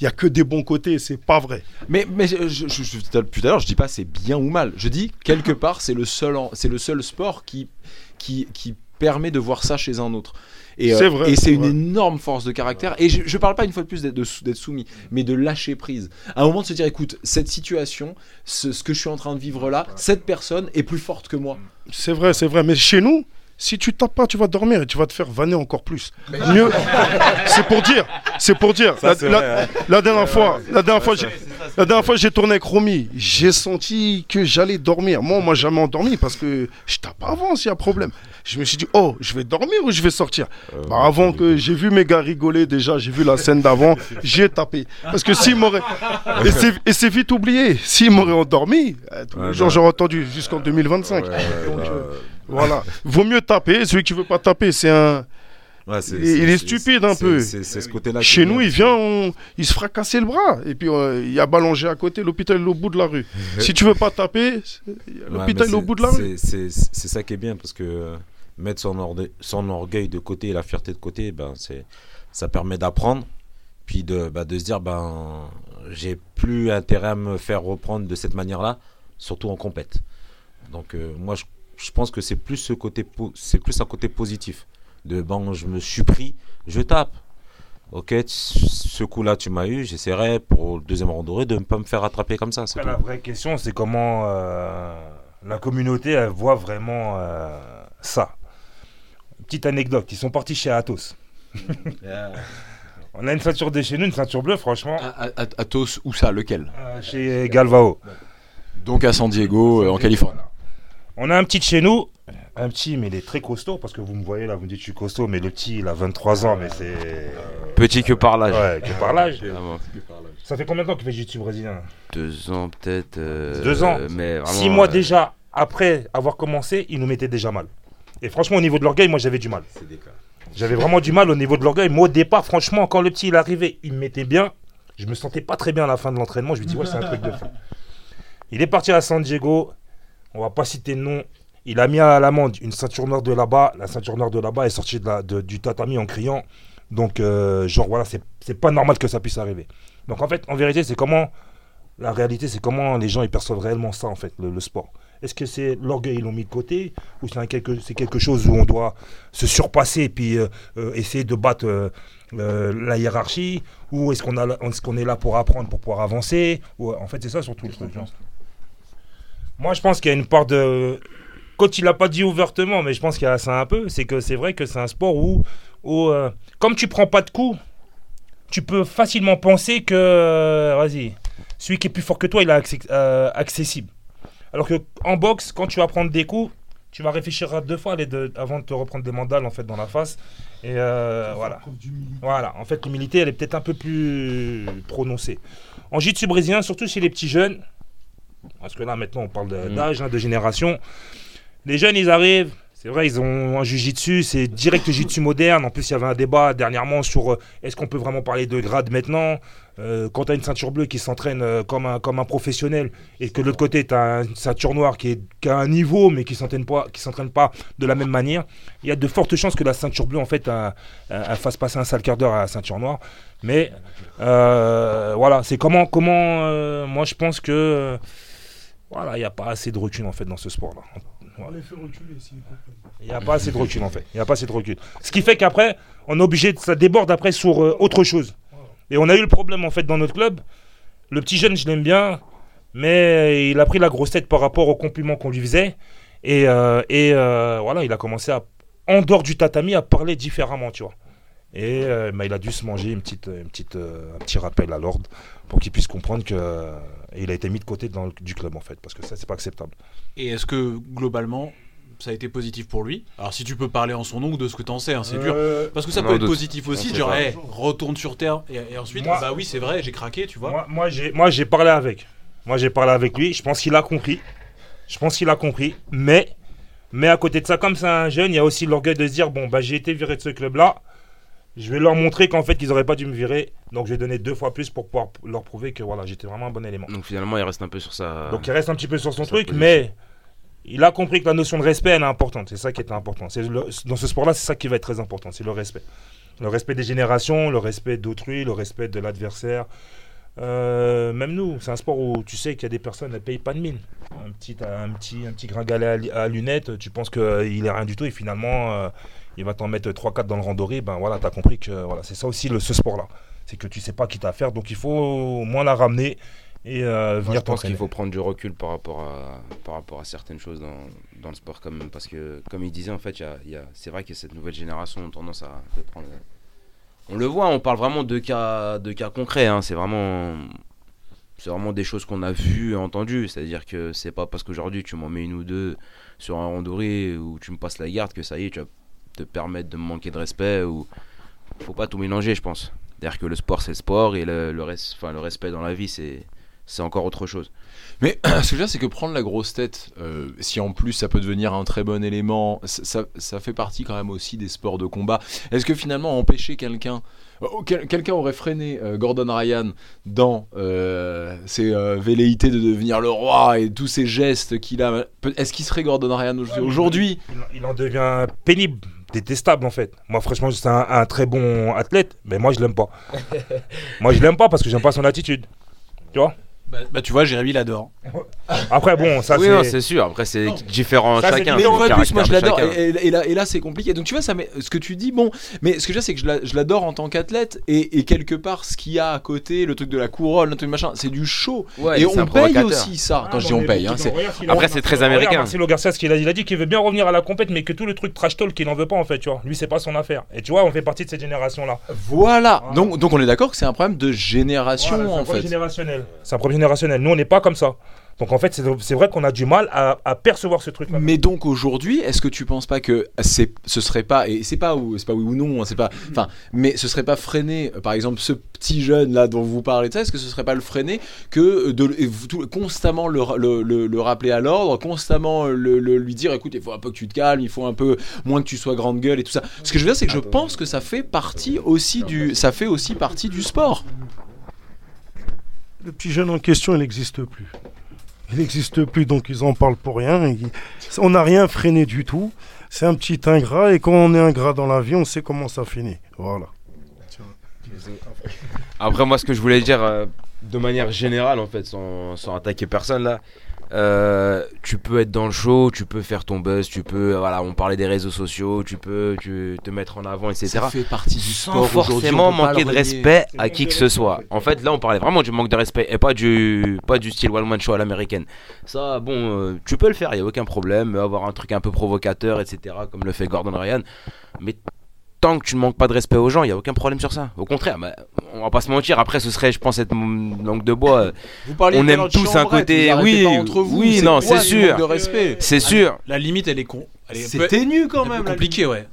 Il y a que des bons côtés, c'est pas vrai. Mais, mais je, je- je- je- depuis tout à l'heure, je dis pas c'est bien ou mal. Je dis quelque part c'est le seul c'est le seul sport qui qui qui permet de voir ça chez un autre. Et, euh, C'est vrai, et c'est c'est une vrai. énorme force de caractère. Et je, je parle pas une fois de plus d'être soumis, mais de lâcher prise. À un moment de se dire, écoute, cette situation, ce, ce que je suis en train de vivre là, cette personne est plus forte que moi. C'est vrai, c'est vrai. Mais chez nous, si tu tapes pas, tu vas dormir et tu vas te faire vanner encore plus. Mieux. [laughs] c'est pour dire. C'est pour dire. La, la- la dernière fois, la dernière fois, j'ai- la dernière fois, j'ai tourné avec Romy. J'ai senti que j'allais dormir. Moi, moi, jamais endormi parce que je tape avant s'il y a problème. Je me suis dit, oh, je vais dormir ou je vais sortir? Bah, avant que j'ai vu mes gars rigoler déjà, j'ai vu la scène d'avant, j'ai tapé. Parce que s'il m'aurait. [laughs] Et c'est- Et c'est vite oublié. S'il m'aurait endormi, euh, tous les Ouais, jours, bah. j'aurais entendu jusqu'en 2025. Ouais, ouais, Donc, bah, euh, Voilà. Vaut mieux taper. Celui qui veut pas taper, c'est un. Ouais, il est stupide un peu. C'est ce côté-là. Chez nous, il vient, on- il se fera casser le bras. Et puis, euh, il y a Ballongé à côté, l'hôpital est au bout de la rue. [laughs] si tu veux pas taper, Ouais, l'hôpital est au bout de la rue. c'est- ça qui est bien parce que euh, mettre son, orde- son orgueil de côté et la fierté de côté, ben, ça permet d'apprendre, puis de, bah, de se dire ben j'ai plus intérêt à me faire reprendre de cette manière-là, surtout en compète. Donc euh, moi je, je pense que c'est plus ce côté po- c'est plus un côté positif de bon je me suis pris, je tape. Ok, ce coup-là tu m'as eu, j'essaierai pour le deuxième randonnée de ne pas me faire attraper comme ça. la vraie question, c'est comment euh, la communauté elle voit vraiment euh, ça. Petite anecdote, ils sont partis chez Athos. [laughs] On a une ceinture de chez nous, une ceinture bleue, franchement, Athos, où ça Lequel? Euh, chez Galvao. Donc à San Diego, en Californie. On a un petit de chez nous, un petit, mais il est très costaud, parce que vous me voyez là, vous me dites je suis costaud, mais le petit, il a 23 ans, mais c'est. Petit que par l'âge. Ouais, que par l'âge. Ah bon. Ça fait combien de temps qu'il fait jiu-jitsu brésilien? Deux ans peut-être. euh, Deux ans. Mais vraiment, Six mois euh, déjà après avoir commencé, il nous mettait déjà mal. Et franchement, au niveau de l'orgueil, moi j'avais du mal. J'avais vraiment du mal au niveau de l'orgueil. Moi au départ, franchement, quand le petit il arrivait, il me mettait bien. Je me sentais pas très bien à la fin de l'entraînement. Je me dis, ouais, c'est un truc de fou. Il est parti à San Diego. On va pas citer de nom. Il a mis à l'amende une ceinture noire de là-bas. La ceinture noire de là-bas est sortie de du tatami en criant. Donc, euh, genre, voilà, c'est pas normal que ça puisse arriver. Donc, en fait, en vérité, c'est comment. La réalité, c'est comment les gens ils perçoivent réellement ça, en fait, le, sport. Est-ce que c'est l'orgueil, ils l'ont mis de côté Ou c'est quelque, quelque chose où on doit se surpasser et puis euh, euh, essayer de battre la hiérarchie Ou est-ce qu'on, qu'on est là pour apprendre, pour pouvoir avancer Ou, En fait, c'est ça surtout le truc. Moi, je pense qu'il y a une part de. Quand il l'a pas dit ouvertement, mais je pense qu'il y a ça un peu, c'est que c'est vrai que c'est un sport où, où euh, comme tu prends pas de coups, tu peux facilement penser que, euh, vas-y, celui qui est plus fort que toi, il est accé- euh, accessible. Alors que en boxe, quand tu vas prendre des coups, tu vas réfléchir à deux fois les deux- avant de te reprendre des mandales en fait dans la face. Et euh, voilà. Voilà. En fait, l'humilité, elle est peut-être un peu plus prononcée. En jiu-jitsu brésilien, surtout chez les petits jeunes, parce que là maintenant on parle de- Mm. d'âge, hein, de génération. Les jeunes, ils arrivent. C'est vrai, ils ont un jiu-jitsu, c'est direct jiu-jitsu moderne. En plus, il y avait un débat dernièrement sur euh, est-ce qu'on peut vraiment parler de grade maintenant Euh, Quand tu as une ceinture bleue qui s'entraîne euh, comme, un, comme un professionnel et que de l'autre côté, tu as une ceinture noire qui, est, qui a un niveau mais qui ne s'entraîne pas, qui s'entraîne pas de la même manière, il y a de fortes chances que la ceinture bleue, en fait, elle fasse passer un sale quart d'heure à la ceinture noire. Mais voilà, c'est comment, comment moi je pense que voilà, il n'y a pas assez de recul en fait dans ce sport-là. Il n'y a pas assez de recul en fait. Il n'y a pas assez de recul. Ce qui fait qu'après, on est obligé, de, ça déborde après sur euh, autre chose. Et on a eu le problème en fait dans notre club. Le petit jeune, je l'aime bien, mais il a pris la grosse tête par rapport aux compliments qu'on lui faisait. Et, euh, et euh, voilà, il a commencé à, en dehors du tatami, à parler différemment, tu vois. Et euh, bah, il a dû se manger une petite, une petite, euh, un petit rappel à l'ordre pour qu'il puisse comprendre que euh, il a été mis de côté dans le- du club en fait, parce que ça c'est pas acceptable. Et est-ce que globalement ça a été positif pour lui? Alors si tu peux parler en son nom ou de ce que t'en sais, hein, c'est dur. Parce que ça peut être positif aussi, genre hey, retourne sur terre et, et ensuite Moi- ah bah oui c'est vrai j'ai craqué tu vois. Moi, moi, j'ai, moi, j'ai parlé avec. Moi, j'ai parlé avec lui. Je pense qu'il a compris. Je pense qu'il a compris. Mais, mais à côté de ça, comme c'est un jeune, il y a aussi l'orgueil de se dire bon, bah, j'ai été viré de ce club-là. Je vais leur montrer qu'en fait, ils n'auraient pas dû me virer. Donc, je vais donner deux fois plus pour pouvoir leur prouver que voilà, j'étais vraiment un bon élément. Donc finalement, il reste un peu sur sa. Donc, il reste un petit peu sur son truc, position. mais il a compris que la notion de respect, elle est importante. C'est ça qui est important. Le- dans ce sport-là, c'est ça qui va être très important. C'est le respect. Le respect des générations, le respect d'autrui, le respect de l'adversaire. Euh, même nous, c'est un sport où tu sais qu'il y a des personnes, elles payent pas de mine. Un petit, un petit, un petit gringalet à, à lunettes, tu penses qu'il est rien du tout et finalement, euh, il va t'en mettre 3-4 dans le randoré. Ben voilà, tu as compris que voilà, c'est ça aussi le, ce sport-là. C'est que tu sais pas qui t'a à faire, donc il faut au moins la ramener et euh, Moi, je venir pense qu'il faut prendre du recul par rapport à, par rapport à certaines choses dans, dans le sport quand même. Parce que, comme il disait, en fait, y a- il y a- c'est vrai que cette nouvelle génération a tendance à prendre. On le voit, on parle vraiment de cas, de cas concrets. hein. C'est vraiment, c'est vraiment des choses qu'on a vues et entendues. C'est-à-dire que c'est pas parce qu'aujourd'hui tu m'en mets une ou deux sur un randonnée ou tu me passes la garde que ça y est, tu vas te permettre de me manquer de respect. Ou faut pas tout mélanger, je pense. C'est-à-dire que le sport c'est le sport et le, le, res- enfin, le respect dans la vie c'est c'est encore autre chose. Mais [clears throat] ce que je veux dire, c'est que prendre la grosse tête, euh, si en plus ça peut devenir un très bon élément, ça, ça- ça fait partie quand même aussi des sports de combat. Est-ce que finalement empêcher quelqu'un, oh, quel- quelqu'un aurait freiné euh, Gordon Ryan dans euh, ses euh, velléités de devenir le roi et tous ces gestes qu'il a Est-ce qu'il serait Gordon Ryan au- aujourd'hui Il, il en devient pénible, détestable en fait. Moi, franchement, c'est un, un très bon athlète, mais moi, je l'aime pas. [laughs] moi, je l'aime pas parce que j'aime pas son attitude. Tu vois? Bah, bah, tu vois, Jérémy l'adore. [laughs] Après, bon, ça oui, c'est. c'est sûr. Après, c'est différent Ça, c'est chacun. Mais en vrai, le plus, moi je l'adore. Et, et- et là, et là c'est compliqué. Donc tu vois, ça, met- ce que tu dis, bon. Mais ce que je veux dire, c'est que je la- je l'adore en tant qu'athlète. Et, et quelque part, ce qu'il y a à côté, le truc de la couronne, le truc machin, c'est du show. Ouais, et c'est on paye aussi ça. Ah, Quand je dis on mais paye, hein, c'est. Après, c'est très américain. Marcelo Garcia, ce qu'il a dit, il a dit qu'il veut bien revenir à la compète, mais que tout le truc trash talk, il en veut pas en fait, tu vois. Lui, c'est pas son affaire. Et tu vois, on fait partie de cette génération-là. Voilà. Voilà. Donc, donc on est d'accord que c'est un problème de génération c'est en problème fait. générationnel. C'est un problème générationnel. Nous, on n'est pas comme ça. Donc en fait, c'est c'est vrai qu'on a du mal à, à percevoir ce truc-là. Mais donc aujourd'hui, est-ce que tu penses pas que c'est, ce serait pas, et c'est pas, ou- c'est pas oui ou non, hein, c'est pas, enfin, mais ce serait pas freiner, par exemple, ce petit jeune là dont vous parlez est-ce que ce serait pas le freiner que de tout- constamment le, le, le- le rappeler à l'ordre, constamment le, le- lui dire, écoute, il faut un peu que tu te calmes, il faut un peu moins que tu sois grande gueule et tout ça. Ce que je veux dire, c'est que je pense que ça fait partie aussi du, ça fait aussi partie du sport. Le petit jeune en question, il n'existe plus. Il n'existe plus, donc ils en parlent pour rien. On n'a rien freiné du tout. C'est un petit ingrat, et quand on est ingrat dans la vie, on sait comment ça finit. Voilà. Après, moi, ce que je voulais dire euh, de manière générale, en fait, sans, sans attaquer personne là, euh, tu peux être dans le show, tu peux faire ton buzz, tu peux, euh, voilà, on parlait des réseaux sociaux, tu peux tu, te mettre en avant, etc. Ça fait partie du Sans sport. forcément manquer de respect à qui que ce soit. en fait. Là, on parlait vraiment du manque de respect et pas du, pas du style one man show à l'américaine. Ça, bon, euh, tu peux le faire, il y a aucun problème, avoir un truc un peu provocateur, etc. Comme le fait Gordon Ryan, mais tant que tu ne manques pas de respect aux gens, il y a aucun problème sur ça. Au contraire, bah, on va pas se mentir. Après, ce serait, je pense, être langue de bois. Vous parliez On aime tous un côté- oui, entre vous, oui, non, c'est sûr. C'est sûr. La limite, elle est con. C'est ténu quand même. compliquée, ouais.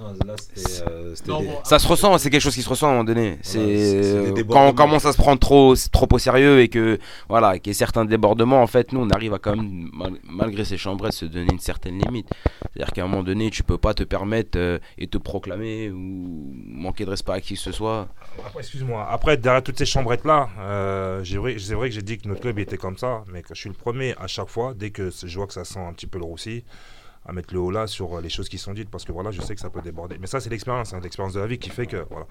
Non, là, c'était, euh, c'était des- Ça se ressent, c'est quelque chose qui se ressent à un moment donné. c'est- c'est des C'est quand on commence à se prendre trop, trop au sérieux et que voilà, qu'il y ait certains débordements, en fait, nous on arrive à quand même, mal- malgré ces chambrettes, se donner une certaine limite. C'est-à-dire qu'à un moment donné, tu peux pas te permettre euh, et te proclamer ou manquer de respect à qui que ce soit. Après, excuse-moi. Après, derrière toutes ces chambrettes-là, euh, j'ai vrai- c'est vrai que j'ai dit que notre club était comme ça, mais que je suis le premier à chaque fois, dès que je vois que ça sent un petit peu le roussi, à mettre le haut là sur euh, les choses qui sont dites, parce que voilà, je sais que ça peut déborder. Mais ça, c'est l'expérience, hein, l'expérience de la vie qui fait que voilà.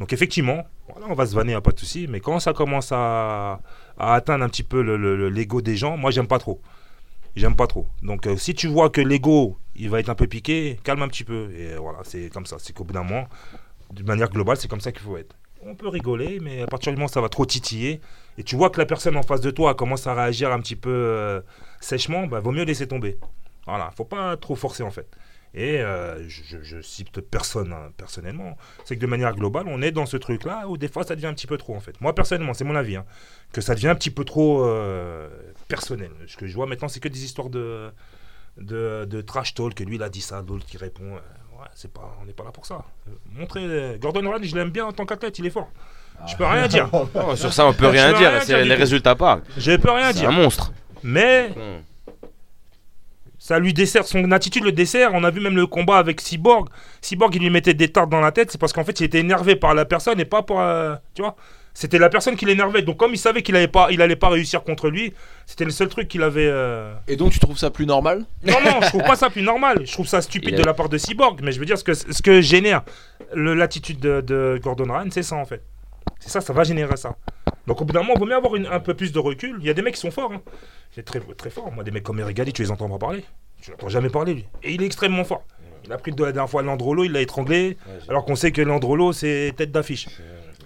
Donc effectivement, on va se vanner, a pas de souci. Mais quand ça commence à, à atteindre un petit peu le- le- le- l'ego des gens, moi, j'aime pas trop. J'aime pas trop. Donc euh, si tu vois que l'ego, il va être un peu piqué, calme un petit peu. Et euh, voilà, c'est comme ça. C'est qu'au bout d'un moment, de manière globale, c'est comme ça qu'il faut être. On peut rigoler, mais à partir du moment où ça va trop titiller, et tu vois que la personne en face de toi commence à réagir un petit peu sèchement, bah, vaut mieux laisser tomber. Voilà, faut pas trop forcer en fait. Et euh, je, je- cite personne hein, personnellement, c'est que de manière globale, on est dans ce truc-là où des fois ça devient un petit peu trop en fait. Moi personnellement, c'est mon avis, hein, que ça devient un petit peu trop euh, personnel. Ce que je vois maintenant, c'est que des histoires de, de, de trash talk, que lui il a dit ça, l'autre qui répond. euh, ouais, c'est pas, on n'est pas là pour ça. Montrer Gordon Ryan, je l'aime bien en tant qu'athlète, il est fort. Je peux rien dire. Non, [laughs] sur ça, on peut rien dire. rien c'est dire les résultats parlent. Je peux rien C'est dire. un monstre. Mais. Ça lui dessert, son attitude le dessert. On a vu même le combat avec Cyborg. Cyborg, il lui mettait des tartes dans la tête. C'est parce qu'en fait, il était énervé par la personne et pas pour. euh, tu vois C'était la personne qui l'énervait. Donc, comme il savait qu'il allait pas, il allait pas réussir contre lui, c'était le seul truc qu'il avait. euh, Et donc tu trouves ça plus normal? Non, non, je trouve pas ça plus normal. Je trouve ça stupide Il a- de la part de Cyborg. Mais je veux dire, ce que, ce que génère le- l'attitude de, de Gordon Ryan, c'est ça en fait. C'est ça, ça va générer ça. Donc au bout d'un moment, il vaut mieux avoir une- un peu plus de recul. Il y a des mecs qui sont forts. Hein. C'est très, très fort. Moi, des mecs comme Erigali, tu les entends pas parler. Tu l'entends jamais parler, lui. Et il est extrêmement fort. Il a pris de la dernière fois Landrolo, il l'a étranglé. alors qu'on sait que Landrolo, c'est tête d'affiche.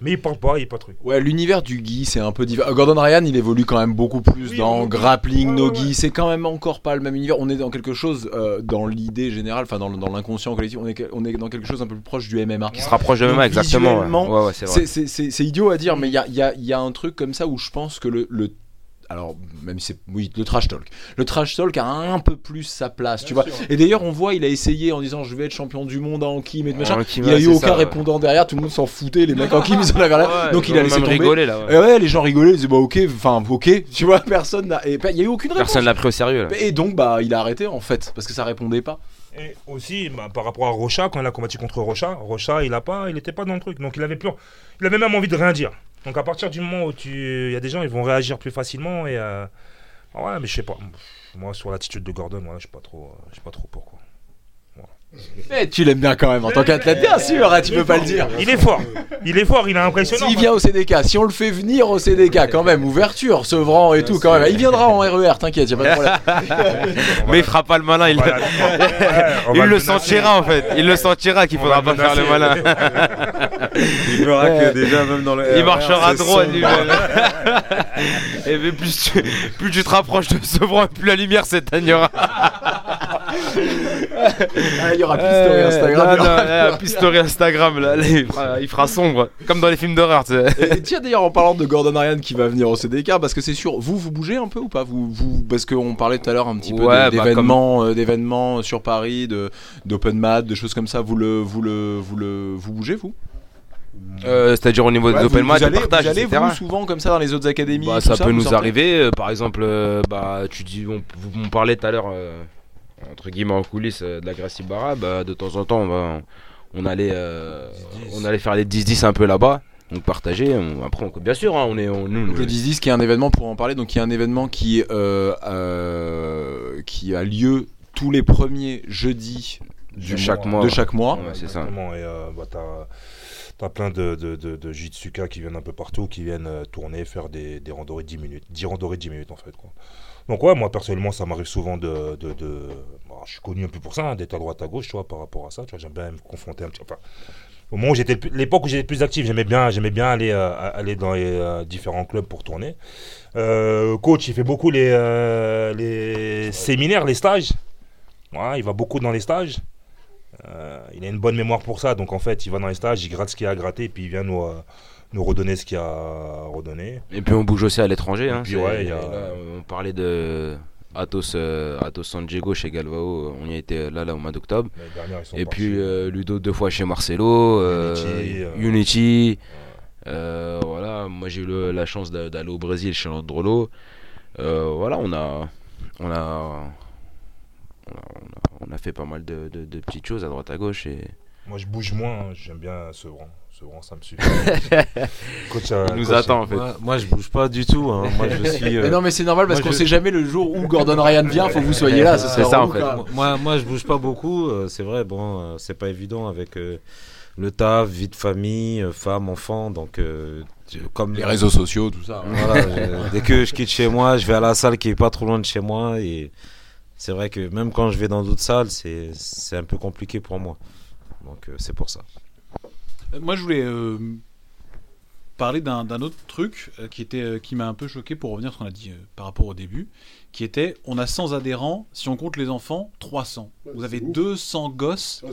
Mais il parle pas, il est pas truc. Ouais, l'univers du gi, c'est un peu divers. Gordon Ryan, il évolue quand même beaucoup plus Oui, dans grappling, ouais, no gi. ouais. C'est quand même encore pas le même univers. On est dans quelque chose, euh, dans l'idée générale, enfin dans, dans l'inconscient collectif, on est, on est dans quelque chose un peu plus proche du MMA. Qui se rapproche de Donc, MMA, exactement. ouais. Ouais, ouais, c'est idiot à dire, mais il y a, il y a- il y a un truc comme ça où je pense que le, le- alors même si c'est oui le trash talk le trash talk a un peu plus sa place tu vois et d'ailleurs on voit il a essayé en disant je vais être champion du monde en Kim et tout machin il a eu aucun ça, ouais. répondant derrière tout le monde s'en foutait les mecs en Kim [laughs] ils en avaient rien Ouais, donc il a laissé tomber rigolé, là, ouais. Et ouais les gens rigolaient ils disaient bah ok enfin ok tu vois [laughs] personne n'a et il y a eu aucune réponse Personne l'a pris au sérieux. là. et donc bah il a arrêté en fait parce que ça répondait pas Et aussi, bah, par rapport à Rocha, quand il a combattu contre Rocha, Rocha, il a pas, il était pas dans le truc. Donc il avait plus, il avait même envie de rien dire. Donc à partir du moment où tu, il y a des gens, ils vont réagir plus facilement et euh, ah ouais, mais je sais pas. Moi sur l'attitude de Gordon, je sais pas trop, euh, sais pas trop pourquoi. Mais tu l'aimes bien quand même en tant qu'athlète bien sûr hein, tu peux pas le dire Il est fort, il est fort, il est impressionnant. S'il vient au CDK, si on le fait venir au CDK, quand même, ouverture, Sevran et tout, quand même. Il viendra en RER, t'inquiète, y a pas de problème. [laughs] Mais il fera pas le malin. Il, [laughs] il le sentira en fait. Il le sentira qu'il faudra pas faire le malin. [laughs] Il verra que déjà, même dans le. Il RER, marchera droit. Et mais plus tu, plus tu te rapproches de Sevran, plus la lumière s'éteignera. [laughs] Ah, Il y aura plus story Instagram. il y aura- la story Instagram, là, là, il, fera, il fera sombre, comme dans les films d'horreur. tiens d'ailleurs en parlant de Gordon Ariane qui va venir au CDK parce que c'est sûr vous vous bougez un peu ou pas? Vous, vous parce qu'on parlait tout à l'heure un petit peu bah, d'événements euh, d'événements sur Paris d'open mat de choses comme ça vous le vous le vous le vous bougez vous? Euh, C'est-à-dire au niveau Ouais, des open match, vous allez, partage, vous allez vous souvent comme ça dans les autres académies Bah, ça peut nous sortez? arriver. euh, par exemple, bah, tu dis, on, parlez tout à l'heure, entre guillemets en coulisses euh, de la Gracie Barra. Bah, de temps en temps, on, va, on, allait, euh, on allait faire les 10-10 un peu là-bas. Donc partager. on- après, on- bien sûr, hein, on est, on, nous, le 10-10 qui est un événement pour en parler, donc il y a un événement qui, euh, euh, qui a lieu tous les premiers jeudis De du chaque mois- mois, de chaque mois. Ouais, c'est ça. Et euh, bah, t'as as plein de, de, de, de Jitsuka qui viennent un peu partout, qui viennent tourner, faire des, des randonnées de 10 minutes. 10 randonnées de 10 minutes en fait. Quoi. Donc ouais, moi personnellement, ça m'arrive souvent de... de, bah, je suis connu un peu pour ça, hein, d'être à droite à gauche, tu vois, par rapport à ça. Tu vois, j'aime bien me confronter un petit... Enfin, au moment où j'étais... L'époque où j'étais plus actif, j'aimais bien, j'aimais bien aller, euh, aller dans les euh, différents clubs pour tourner. Euh, coach, il fait beaucoup les, séminaires, les stages. Ouais, il va beaucoup dans les stages. Il a une bonne mémoire pour ça, donc en fait, il va dans les stages, il gratte ce qu'il a à gratter, puis il vient nous, nous redonner ce qu'il y a à redonner. Et puis on bouge aussi à l'étranger. Hein, ouais, il y a- là, on parlait de Athos, euh, Athos San Diego chez Galvao. On y a été là, là au mois d'octobre. Et puis euh, Ludo deux fois chez Marcelo, euh, Unity, euh, Unity. euh, voilà, moi j'ai eu le- la chance d'a- d'aller au Brésil chez Androlo. Euh, voilà, on a, on a, on a, on a- on a fait pas mal de, de- de petites choses à droite à gauche et Moi, je bouge moins, hein, j'aime bien Sevran. Sevran, ça me suffit. [laughs] Coach, euh, il nous coach, attend en fait. Moi, moi, je bouge pas du tout. hein. Moi, je suis. euh, Mais non, mais c'est normal parce qu'on je- sait jamais le jour où Gordon Ryan vient, faut que vous soyez là. C'est ça, en fait. Moi, moi, je bouge pas beaucoup. euh, C'est vrai, bon, euh, c'est pas évident avec euh, le taf, vie de famille, femme, enfant. Donc, euh, comme Les réseaux sociaux, tout ça. Voilà, dès que je quitte chez moi, je vais à la salle qui est pas trop loin de chez moi. Et c'est vrai que même quand je vais dans d'autres salles, c'est c'est un peu compliqué pour moi. Donc, euh, c'est pour ça. Euh, Moi, je voulais euh, parler d'un autre truc euh, qui, était, euh, qui m'a un peu choqué pour revenir à ce qu'on a dit euh, par rapport au début, qui était on a 100 adhérents, si on compte les enfants, 300. Vous avez 200 gosses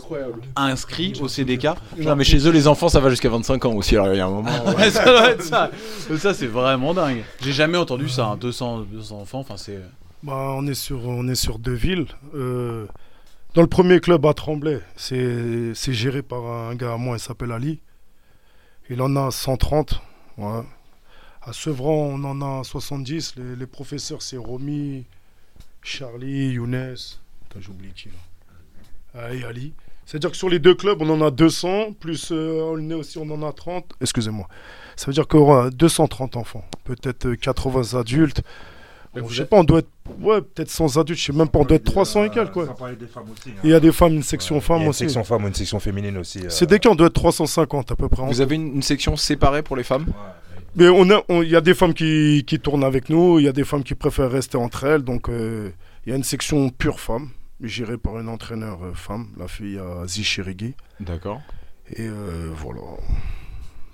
inscrits au CDK. Non, mais chez eux, les enfants, ça va jusqu'à 25 ans aussi. Alors, il y a un moment. [laughs] Ouais, ça doit être ça. Ça, c'est vraiment dingue. J'ai jamais entendu ça, hein, 200, 200 enfants. Enfin, c'est. Bah, on, est sur, on est sur deux villes. Euh, dans le premier club à Tremblay, c'est géré par un gars à moi, il s'appelle Ali. Il en a 130. ouais. À Sevran, on en a 70. Les, professeurs, c'est Romy, Charlie, Younes. J'oublie qui là. Et Ali. C'est-à-dire que sur les deux clubs, on en a 200, plus euh, aussi, on en a 30. Excusez-moi. Ça veut dire qu'on aura 230 enfants. Peut-être euh, 80 adultes. Bon, je sais pas, on doit être. Ouais, peut-être 100 adultes, je sais même pas, on doit être 300 et quelques, quoi. Ça parlait des femmes aussi. hein. Il y a des femmes, une section a femmes une aussi. section femme, une section féminine aussi. euh. C'est des cas, on doit être 350 à peu près. Vous avez une, une section séparée pour les femmes? Mais on a, on- il y a des femmes qui, qui tournent avec nous, il y a des femmes qui préfèrent rester entre elles, donc euh, il y a une section pure femme, gérée par une entraîneur euh, femme, la fille à Zichirigui. D'accord. Et euh, voilà.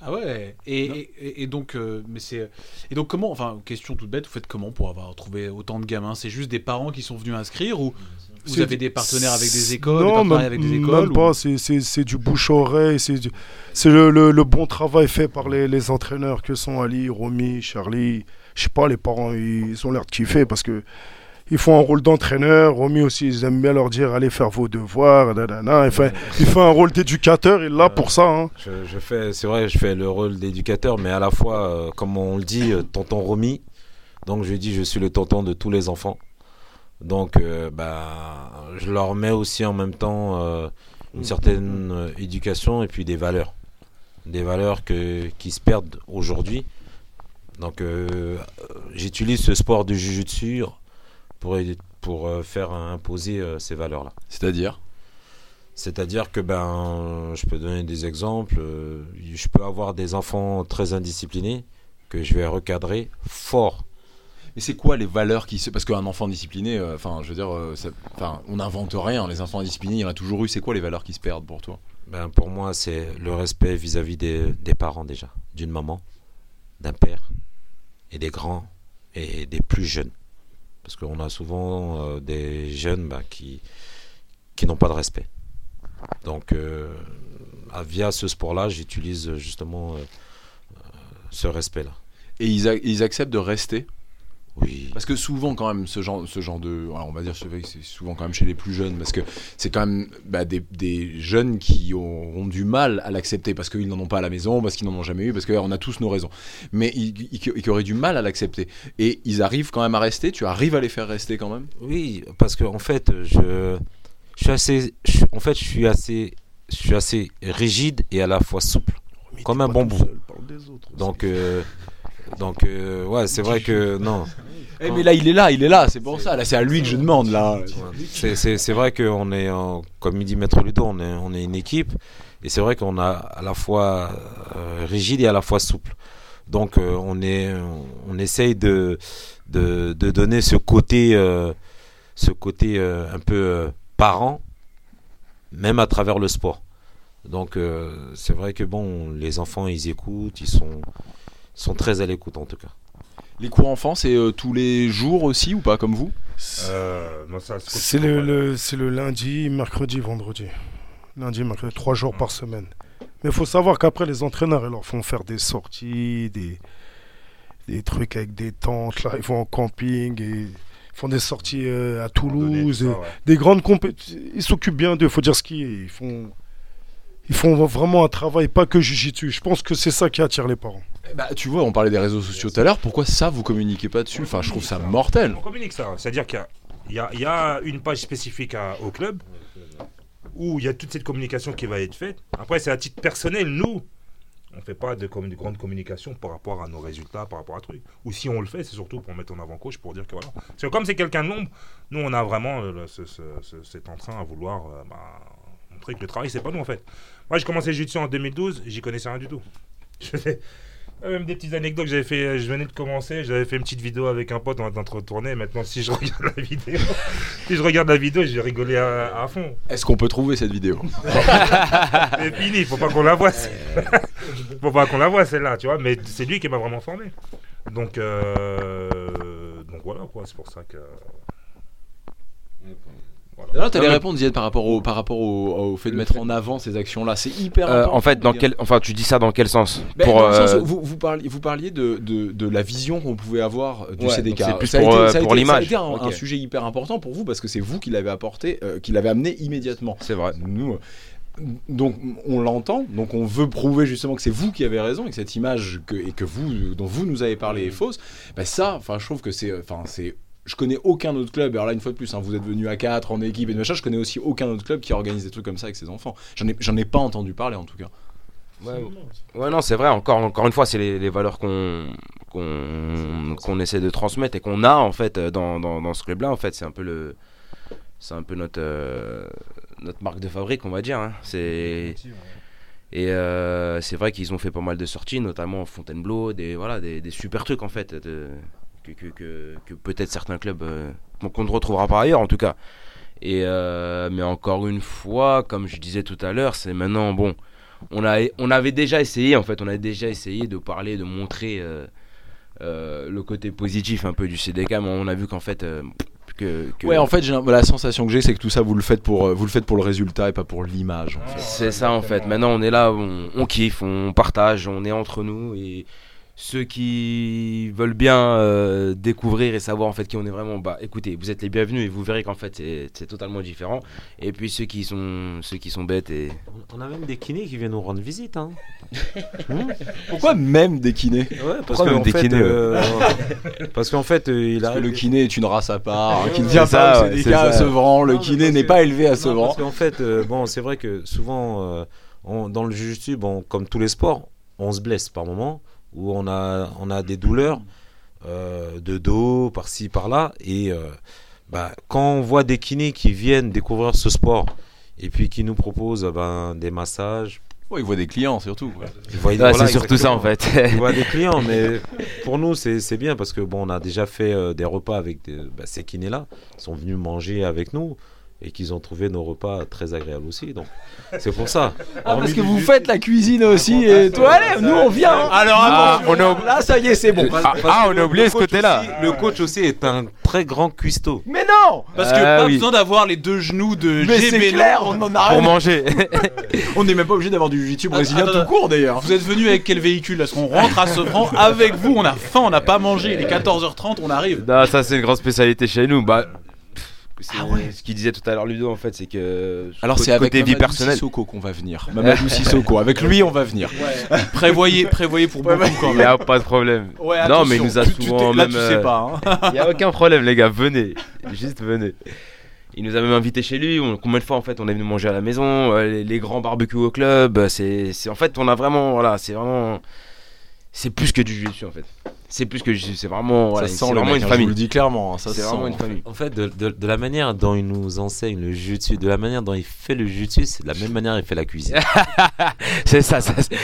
Ah ouais. Et, et, et donc, euh, mais c'est et donc comment Enfin, question toute bête. Vous faites comment pour avoir trouvé autant de gamins? C'est juste des parents qui sont venus inscrire ou vous avez du- des partenaires avec des écoles, Non, même, avec des même écoles ou- pas. C'est- du bouche-oreille. C'est du- c'est le, le- le bon travail fait par les, les entraîneurs que sont Ali, Romy, Charlie. Je sais pas, les parents, ils ont l'air de kiffer parce que ils font un rôle d'entraîneur. Romy aussi, ils aiment bien leur dire allez faire vos devoirs. nanana. Enfin, il fait un rôle d'éducateur. Il là pour ça. hein. Je, fais, c'est vrai, je fais le rôle d'éducateur, mais à la fois, euh, comme on le dit, euh, tonton Romy. Donc je dis, je suis le tonton de tous les enfants. Donc, euh, bah, je leur mets aussi en même temps euh, une certaine éducation et puis des valeurs, des valeurs que qui se perdent aujourd'hui. Donc, j'utilise ce sport du jujutsu pour pour euh, faire imposer euh, ces valeurs-là. C'est-à-dire? C'est-à-dire que ben, je peux donner des exemples. euh, Je peux avoir des enfants très indisciplinés que je vais recadrer fort. Mais c'est quoi les valeurs qui se. Parce qu'un enfant discipliné, euh, enfin, je veux dire, euh, ça- on n'invente rien. Les enfants disciplinés, il y en a toujours eu. C'est quoi les valeurs qui se perdent pour toi? Ben, pour moi, c'est le respect vis-à-vis des, des parents déjà, d'une maman, d'un père, et des grands, et des plus jeunes. Parce qu'on a souvent euh, des jeunes ben, qui, n'ont pas de respect. Donc, euh, via ce sport-là, j'utilise justement euh, ce respect-là. Et ils acceptent de rester Oui. Parce que souvent, quand même, ce genre, ce genre de. alors, on va dire, c'est vrai que c'est souvent quand même chez les plus jeunes, parce que c'est quand même bah, des, des jeunes qui auront du mal à l'accepter, parce qu'ils n'en ont pas à la maison, parce qu'ils n'en ont jamais eu, parce qu'on a tous nos raisons. Mais ils, ils- ils- qui auraient du mal à l'accepter. Et ils arrivent quand même à rester, tu arrives à les faire rester quand même? Oui, parce que en fait, je, je suis assez, je- en fait, je suis assez, je suis assez rigide et à la fois souple, Mais comme un bambou. seul, parle des autres aussi. Donc, euh, donc, euh, ouais, c'est vrai que non, Eh, Mais là, il est là, il est là, c'est pour ça. Là, c'est à lui que je demande, là. c'est, vrai qu'on est, en- comme il dit Maître Ludo, on est, on est une équipe et c'est vrai qu'on a à la fois euh, rigide et à la fois souple. Donc, euh, on est, on essaye de, de, de donner ce côté, ce côté un peu parent, même à travers le sport. Donc c'est vrai que bon, les enfants ils écoutent, ils sont, sont très à l'écoute en tout cas. Les cours enfants, c'est euh, tous les jours aussi ou pas, comme vous? Euh, c'est- le, le- c'est le lundi, mercredi, vendredi. Lundi, mercredi, trois jours par semaine. Mais il faut savoir qu'après, les entraîneurs, ils leur font faire des sorties, des, des trucs avec des tentes. Là, ils vont en camping et ils font des sorties euh, à Toulouse. Donner et tout ça, ouais. des grandes compétitions. Ils s'occupent bien d'eux, il faut dire ce qui est. Ils font, ils font vraiment un travail, pas que jujitsu. Je pense que c'est ça qui attire les parents. Bah, tu vois, on parlait des réseaux sociaux tout à l'heure. Pourquoi ça, vous communiquez pas dessus? Enfin, je trouve ça mortel. On communique ça. C'est-à-dire qu'il y a- y, une page spécifique à- au club où il y a toute cette communication qui va être faite. Après, c'est à titre personnel, nous, on ne fait pas de, commu- de grande communication par rapport à nos résultats, par rapport à trucs. Ou si on le fait, c'est surtout pour mettre en avant coach, pour dire que voilà. Parce que comme c'est quelqu'un de l'ombre, nous, on a vraiment euh, le- ce- ce- ce- cet entrain à vouloir euh, bah, montrer que le travail, c'est pas nous en fait. Moi, j'ai commencé le jiu-jitsu en 2012, j'y connaissais rien du tout. [laughs] Je faisais- Même des petites anecdotes que j'avais fait, je venais de commencer, j'avais fait une petite vidéo avec un pote, on était en train de retourner. Maintenant, si je [laughs] regarde la vidéo, si je regarde la vidéo, j'ai rigolé à, à fond. Est-ce qu'on peut trouver cette vidéo? [laughs] C'est fini, faut pas qu'on la voie. c'est- faut pas qu'on la voie celle-là, tu vois. Mais c'est lui qui m'a vraiment formé. Donc, euh, donc voilà quoi, c'est pour ça que. Voilà. Non, t'allais Non, mais- répondre, Ziad, par rapport au, par rapport au, au fait de mettre en avant ces actions-là. C'est hyper Euh, important. en fait, dans quel, enfin, tu dis ça dans quel sens Ben, Pour, dans le sens euh, où vous, vous parliez, vous parliez de, de, de la vision qu'on pouvait avoir du Ouais, CDK. c'est plus Ça pour, euh, pour l'image. Ça a été un, sujet hyper important pour vous parce que c'est vous qui l'avez apporté, euh, qui l'avez amené immédiatement. C'est vrai. Nous, donc on l'entend, donc on veut prouver justement que c'est vous qui avez raison et que cette image que, et que vous, dont vous nous avez parlé est fausse. Ben ça, enfin, je trouve que c'est, enfin, c'est je connais aucun autre club, alors là une fois de plus, hein, vous êtes venu à 4 en équipe et de machin, je connais aussi aucun autre club qui organise des trucs comme ça avec ses enfants. J'en ai, j'en ai pas entendu parler en tout cas. Ouais, ouais, non, c'est vrai. Encore, encore une fois, c'est les, les valeurs qu'on qu'on qu'on essaie de transmettre et qu'on a en fait euh, dans, dans, dans ce club-là. En fait, c'est un peu le, c'est un peu notre euh, notre marque de fabrique, on va dire. hein. C'est et euh, c'est vrai qu'ils ont fait pas mal de sorties, notamment Fontainebleau, des voilà, des, des super trucs en fait, de- que, que, que, que peut-être certains clubs euh, qu'on ne retrouvera pas ailleurs en tout cas. Et euh, mais encore une fois, comme je disais tout à l'heure, c'est maintenant bon on, a, on avait déjà essayé, en fait, on a déjà essayé de parler, de montrer euh, le côté positif un peu du CDK, mais on a vu qu'en fait. que, que- Ouais, en fait, la sensation que j'ai, c'est que tout ça, vous le faites pour, vous le faites pour le résultat et pas pour l'image. en fait. C'est ça en fait. Maintenant on est là, on, on kiffe, on partage, on est entre nous et ceux qui veulent bien euh, découvrir et savoir en fait qui on est vraiment, bah écoutez, vous êtes les bienvenus et vous verrez qu'en fait c'est- totalement différent. Et puis ceux qui sont ceux qui sont bêtes et On a même des kinés qui viennent nous rendre visite. [laughs] Hein. Pourquoi même des kinés Ouais, parce Pourquoi qu'en même des fait, kinés, euh, [laughs] parce qu'en fait, euh, il que arrive le kiné est une race à part, hein, qui ne vient pas ouais, c'est à. Sevran. Le Non, kiné n'est que- pas élevé à Non, Sevran. Parce qu'en fait, euh, bon, c'est vrai que souvent, euh, on- dans le jiu-jitsu, bon, comme tous les sports, on se blesse par moment, où on a, on a des douleurs euh, de dos, par-ci, par-là. Et euh, bah, quand on voit des kinés qui viennent découvrir ce sport, et puis qui nous proposent euh, ben, des massages, Ouais, il voit des clients surtout. ils voient- Ah, voilà, c'est surtout ça en fait. On voit des clients, [laughs] mais pour nous, c'est c'est bien parce que bon, on a déjà fait euh, des repas avec des, bah, ces kinés-là. Ils sont venus manger avec nous et qu'ils ont trouvé nos repas très agréables aussi. Donc, c'est pour ça. Ah, parce que vous faites la cuisine aussi. Et toi, allez, nous on vient. hein. Alors, Ah, on a, Là, ça y est, c'est bon. ah, ah, on a oublié ce côté-là. Le coach aussi est un très grand cuistot. Mais non Parce que Ah pas oui. besoin d'avoir les deux genoux de Mais c'est GB clair, on en a Pour [laughs] manger. [laughs] On n'est même pas obligé d'avoir du jiu-jitsu brésilien tout court d'ailleurs. Vous êtes venu avec quel véhicule? Parce qu'on rentre à Sevran avec vous, on a faim, on n'a pas mangé. Il est 14h30, on arrive. Non, ça c'est une grande spécialité chez nous. Bah, Ah ouais. ce qu'il disait tout à l'heure Ludo en fait, c'est que Alors côté- c'est avec côté vie Mamadou personnelle. Sissoko qu'on va venir. [laughs] Mamadou Sissoko, avec lui on va venir. [laughs] Prévoyez, prévoyez pour beaucoup quand Il y même. a pas de problème. Ouais, non, mais il nous a tu- tu souvent t'es- Là, même. tu sais euh, pas. hein. [laughs] Il y a aucun problème, les gars. Venez, juste venez. Il nous a même invités chez lui. On- combien de fois en fait on est venu manger à la maison, euh, les, les grands barbecues au club. euh, C'est, c'est en fait on a vraiment voilà, c'est vraiment, c'est plus que du jiu en fait. C'est plus que c'est vraiment voilà, ça c'est vraiment mec, une hein, Je vous famille. le dis clairement, hein, ça C'est vraiment une famille. En fait, de, de- de la manière dont il nous enseigne le jiu-jitsu, de la manière dont il fait le jiu-jitsu, c'est de la même manière qu'il fait la cuisine. [laughs] C'est ça, ça. c'est-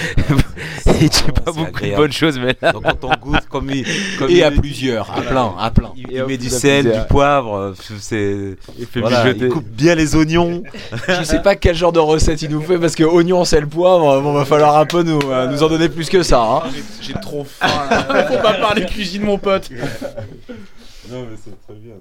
[laughs] il pas beaucoup de bonnes choses, mais là. Donc quand on goûte, comme il, comme Et il à plusieurs, à plein, à plein. il, il met plus du sel, du poivre, euh, c'est. Il fait Voilà, il coupe bien les oignons. Je sais pas quel genre de recette il nous fait parce que oignon, sel, poivre, bon va falloir un peu nous, euh, nous en donner plus que ça. hein. J'ai trop faim. [laughs] là. Faut pas parler cuisine, mon pote. [laughs] Non, mais c'est très bien.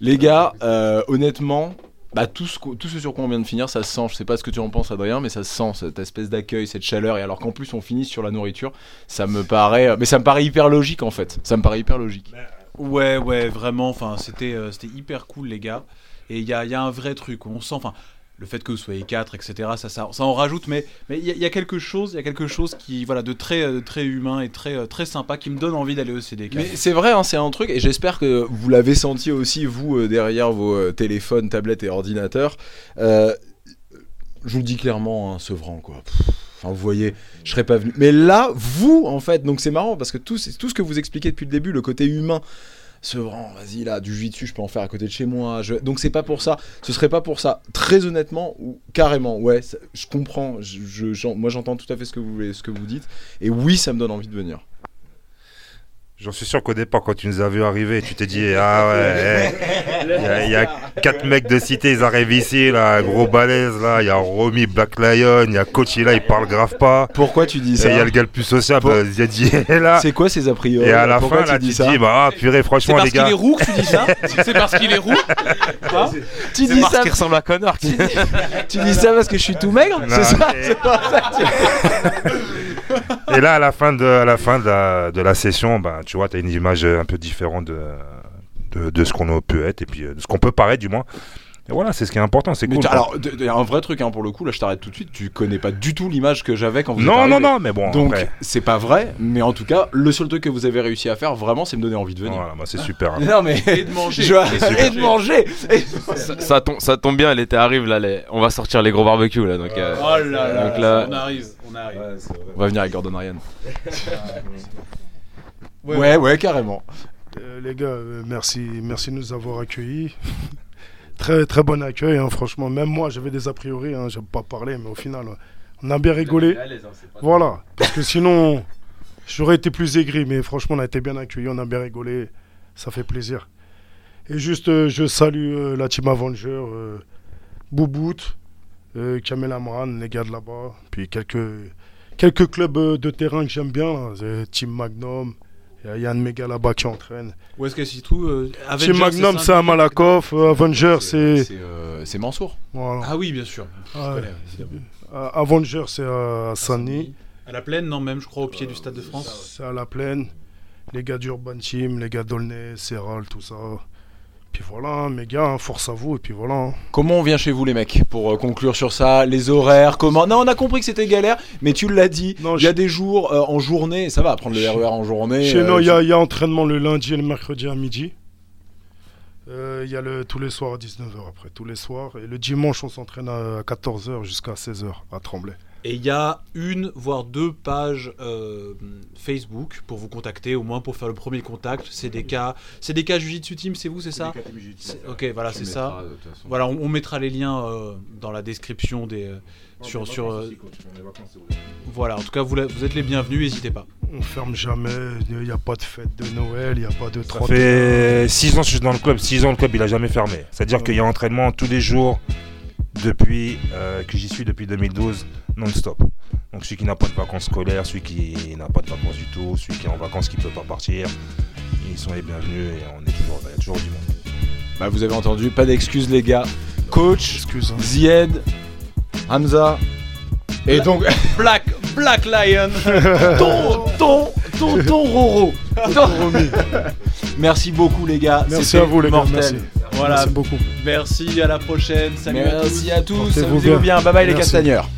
Les gars, euh, honnêtement, bah, tout, ce, qu'o- tout ce sur quoi on vient de finir, ça se sent. Je sais pas ce que tu en penses, Adrien, mais ça se sent cette espèce d'accueil, cette chaleur. Et alors qu'en plus on finit sur la nourriture, ça me paraît, mais ça me paraît hyper logique en fait. Ça me paraît hyper logique. Ouais, ouais, vraiment. Enfin, c'était, euh, c'était hyper cool, les gars. Et il y a, il y a un vrai truc. où On sent, enfin, le fait que vous soyez quatre, etc. Ça, ça, ça en rajoute. Mais, mais il y, a- quelque chose, y a quelque chose qui, voilà, de très, euh, très humain et très, euh, très sympa, qui me donne envie d'aller au CDK. Mais c'est vrai, hein, c'est un truc, et j'espère que vous l'avez senti aussi, vous, euh, derrière vos téléphones, tablettes et ordinateurs. Je vous dis clairement, hein, quoi. Enfin, vous voyez, je serais pas venu. Mais là, vous, en fait, donc c'est marrant, parce que tout, tout ce que vous expliquez depuis le début, le côté humain, Sevran, vas-y, là, du jiu-jitsu, je peux en faire à côté de chez moi. je- Donc c'est pas pour ça. Ce serait pas pour ça. Très honnêtement, ou carrément, ouais, ça- je comprends. Je, moi, j'entends tout à fait ce que, vous, voulez- ce que vous dites. Et oui, ça me donne envie de venir. J'en suis sûr qu'au départ, quand tu nous as vu arriver, tu t'es dit Ah ouais, [laughs] eh, il y, a- il y a quatre mecs de cité, ils arrivent ici, là, gros balèze, là. Il y a Romy Black Lion, il y a Coach, là, il parle grave pas. Pourquoi tu dis ça il y a le gars le plus sociable, Pour- euh, Ziadi est là. C'est quoi ces a priori Et à la Pourquoi fin, là, tu dis te ça dis Bah, ah, purée, C'est franchement, parce les qu'il gars. est roux que tu dis ça [laughs] C'est parce qu'il est roux Tu C'est dis parce ça, qu'il ressemble à Connor. tu dis ça parce que je suis tout maigre C'est ça [laughs] et- là, à la fin de, la, session, bah, tu vois, tu as une image un peu différente de ce qu'on peut être et puis euh, de ce qu'on peut paraître, du moins. Et voilà, c'est ce qui est important, c'est cool. tu- alors, il y a un vrai truc hein, pour le coup, là je t'arrête tout de suite, tu connais pas du tout l'image que j'avais quand vous êtes non, non, non, mais bon, Donc après, c'est pas vrai, mais en tout cas, le seul truc que vous avez réussi à faire, vraiment, c'est me donner envie de venir. voilà, bah, c'est super. hein. [laughs] Non mais Et de manger. Je- Et de manger. Et- ça, ça tombe, ça tombe bien, l'été arrive là. les- On va sortir les gros barbecues là. Donc, euh, Oh là là, Donc là- on arrive, on arrive. On va venir avec Gordon Ryan. Ouais, ouais, carrément. Euh, les gars, euh, merci, merci de nous avoir accueillis. [laughs] très, très bon accueil, hein, franchement. Même moi, j'avais des a priori, hein, j'aime pas parler, mais au final, on a bien rigolé. Voilà, parce que sinon, j'aurais été plus aigri, mais franchement, on a été bien accueillis, on a bien rigolé, ça fait plaisir. Et juste, euh, je salue euh, la team Avenger, euh, Boubout, Kamel Amran, les gars de là-bas. Puis quelques, quelques clubs de terrain que j'aime bien. là. C'est Team Magnum. Il y a Yann Mega là-bas qui entraîne. Où est-ce qu'elle s'y trouve euh, Avengers, Team Magnum, c'est à Malakoff. euh, Avenger, c'est. C'est euh, Mansour. Voilà. Ah oui, bien sûr. Ah, connais. Euh, Avenger, c'est à Saint-Denis. À la plaine, non, même, je crois, au pied du Stade de France. C'est à la plaine. Les gars d'Urban Team, les gars d'Aulnay, Serral, tout ça. Puis voilà, mes gars, force à vous. Et puis voilà. hein. Comment on vient chez vous les mecs pour euh, conclure sur ça Les horaires, comment Non, on a compris que c'était galère, mais tu l'as dit. Non, Il y a des jours euh, en journée, ça va prendre le RER en journée. Chez euh, nous, il y, a- tu- il y a entraînement le lundi et le mercredi à midi. Euh, Il y a le, tous les soirs à 19h après, tous les soirs. Et le dimanche, on s'entraîne à 14h jusqu'à 16h à Tremblay. Et il y a une, voire deux pages euh, Facebook pour vous contacter, au moins pour faire le premier contact. C'est des cas, c'est des cas Jiu-Jitsu Team, c'est vous, c'est ça Ok, voilà, c'est ça. Voilà, on, on mettra les liens euh, dans la description des euh, sur sur. euh, voilà, en tout cas, vous, la- vous êtes les bienvenus, n'hésitez pas. On ferme jamais, il n'y a pas de fête de Noël, il n'y a pas de Ça 30 fait 6 ans que je suis dans le club. 6 ans, le club, il a jamais fermé. C'est-à-dire qu'il y a entraînement tous les jours depuis euh, que j'y suis depuis 2012, non-stop. Donc celui qui n'a pas de vacances scolaires, celui qui n'a pas de vacances du tout, celui qui est en vacances qui ne peut pas partir, ils sont les bienvenus et on est toujours, il y a toujours du monde. Bah, vous avez entendu, pas d'excuses les gars. Coach, Excuse. hein. Zied, Hamza. Et donc, [laughs] Black Black Lion, [laughs] ton ton ton ton Roro. merci beaucoup les gars. Merci C'était à vous les gars, merci. Voilà, Merci beaucoup. merci, à la prochaine. Salut à tous. Merci à tous, ça Portez-vous vous bien. bien. Bye bye les castagneurs.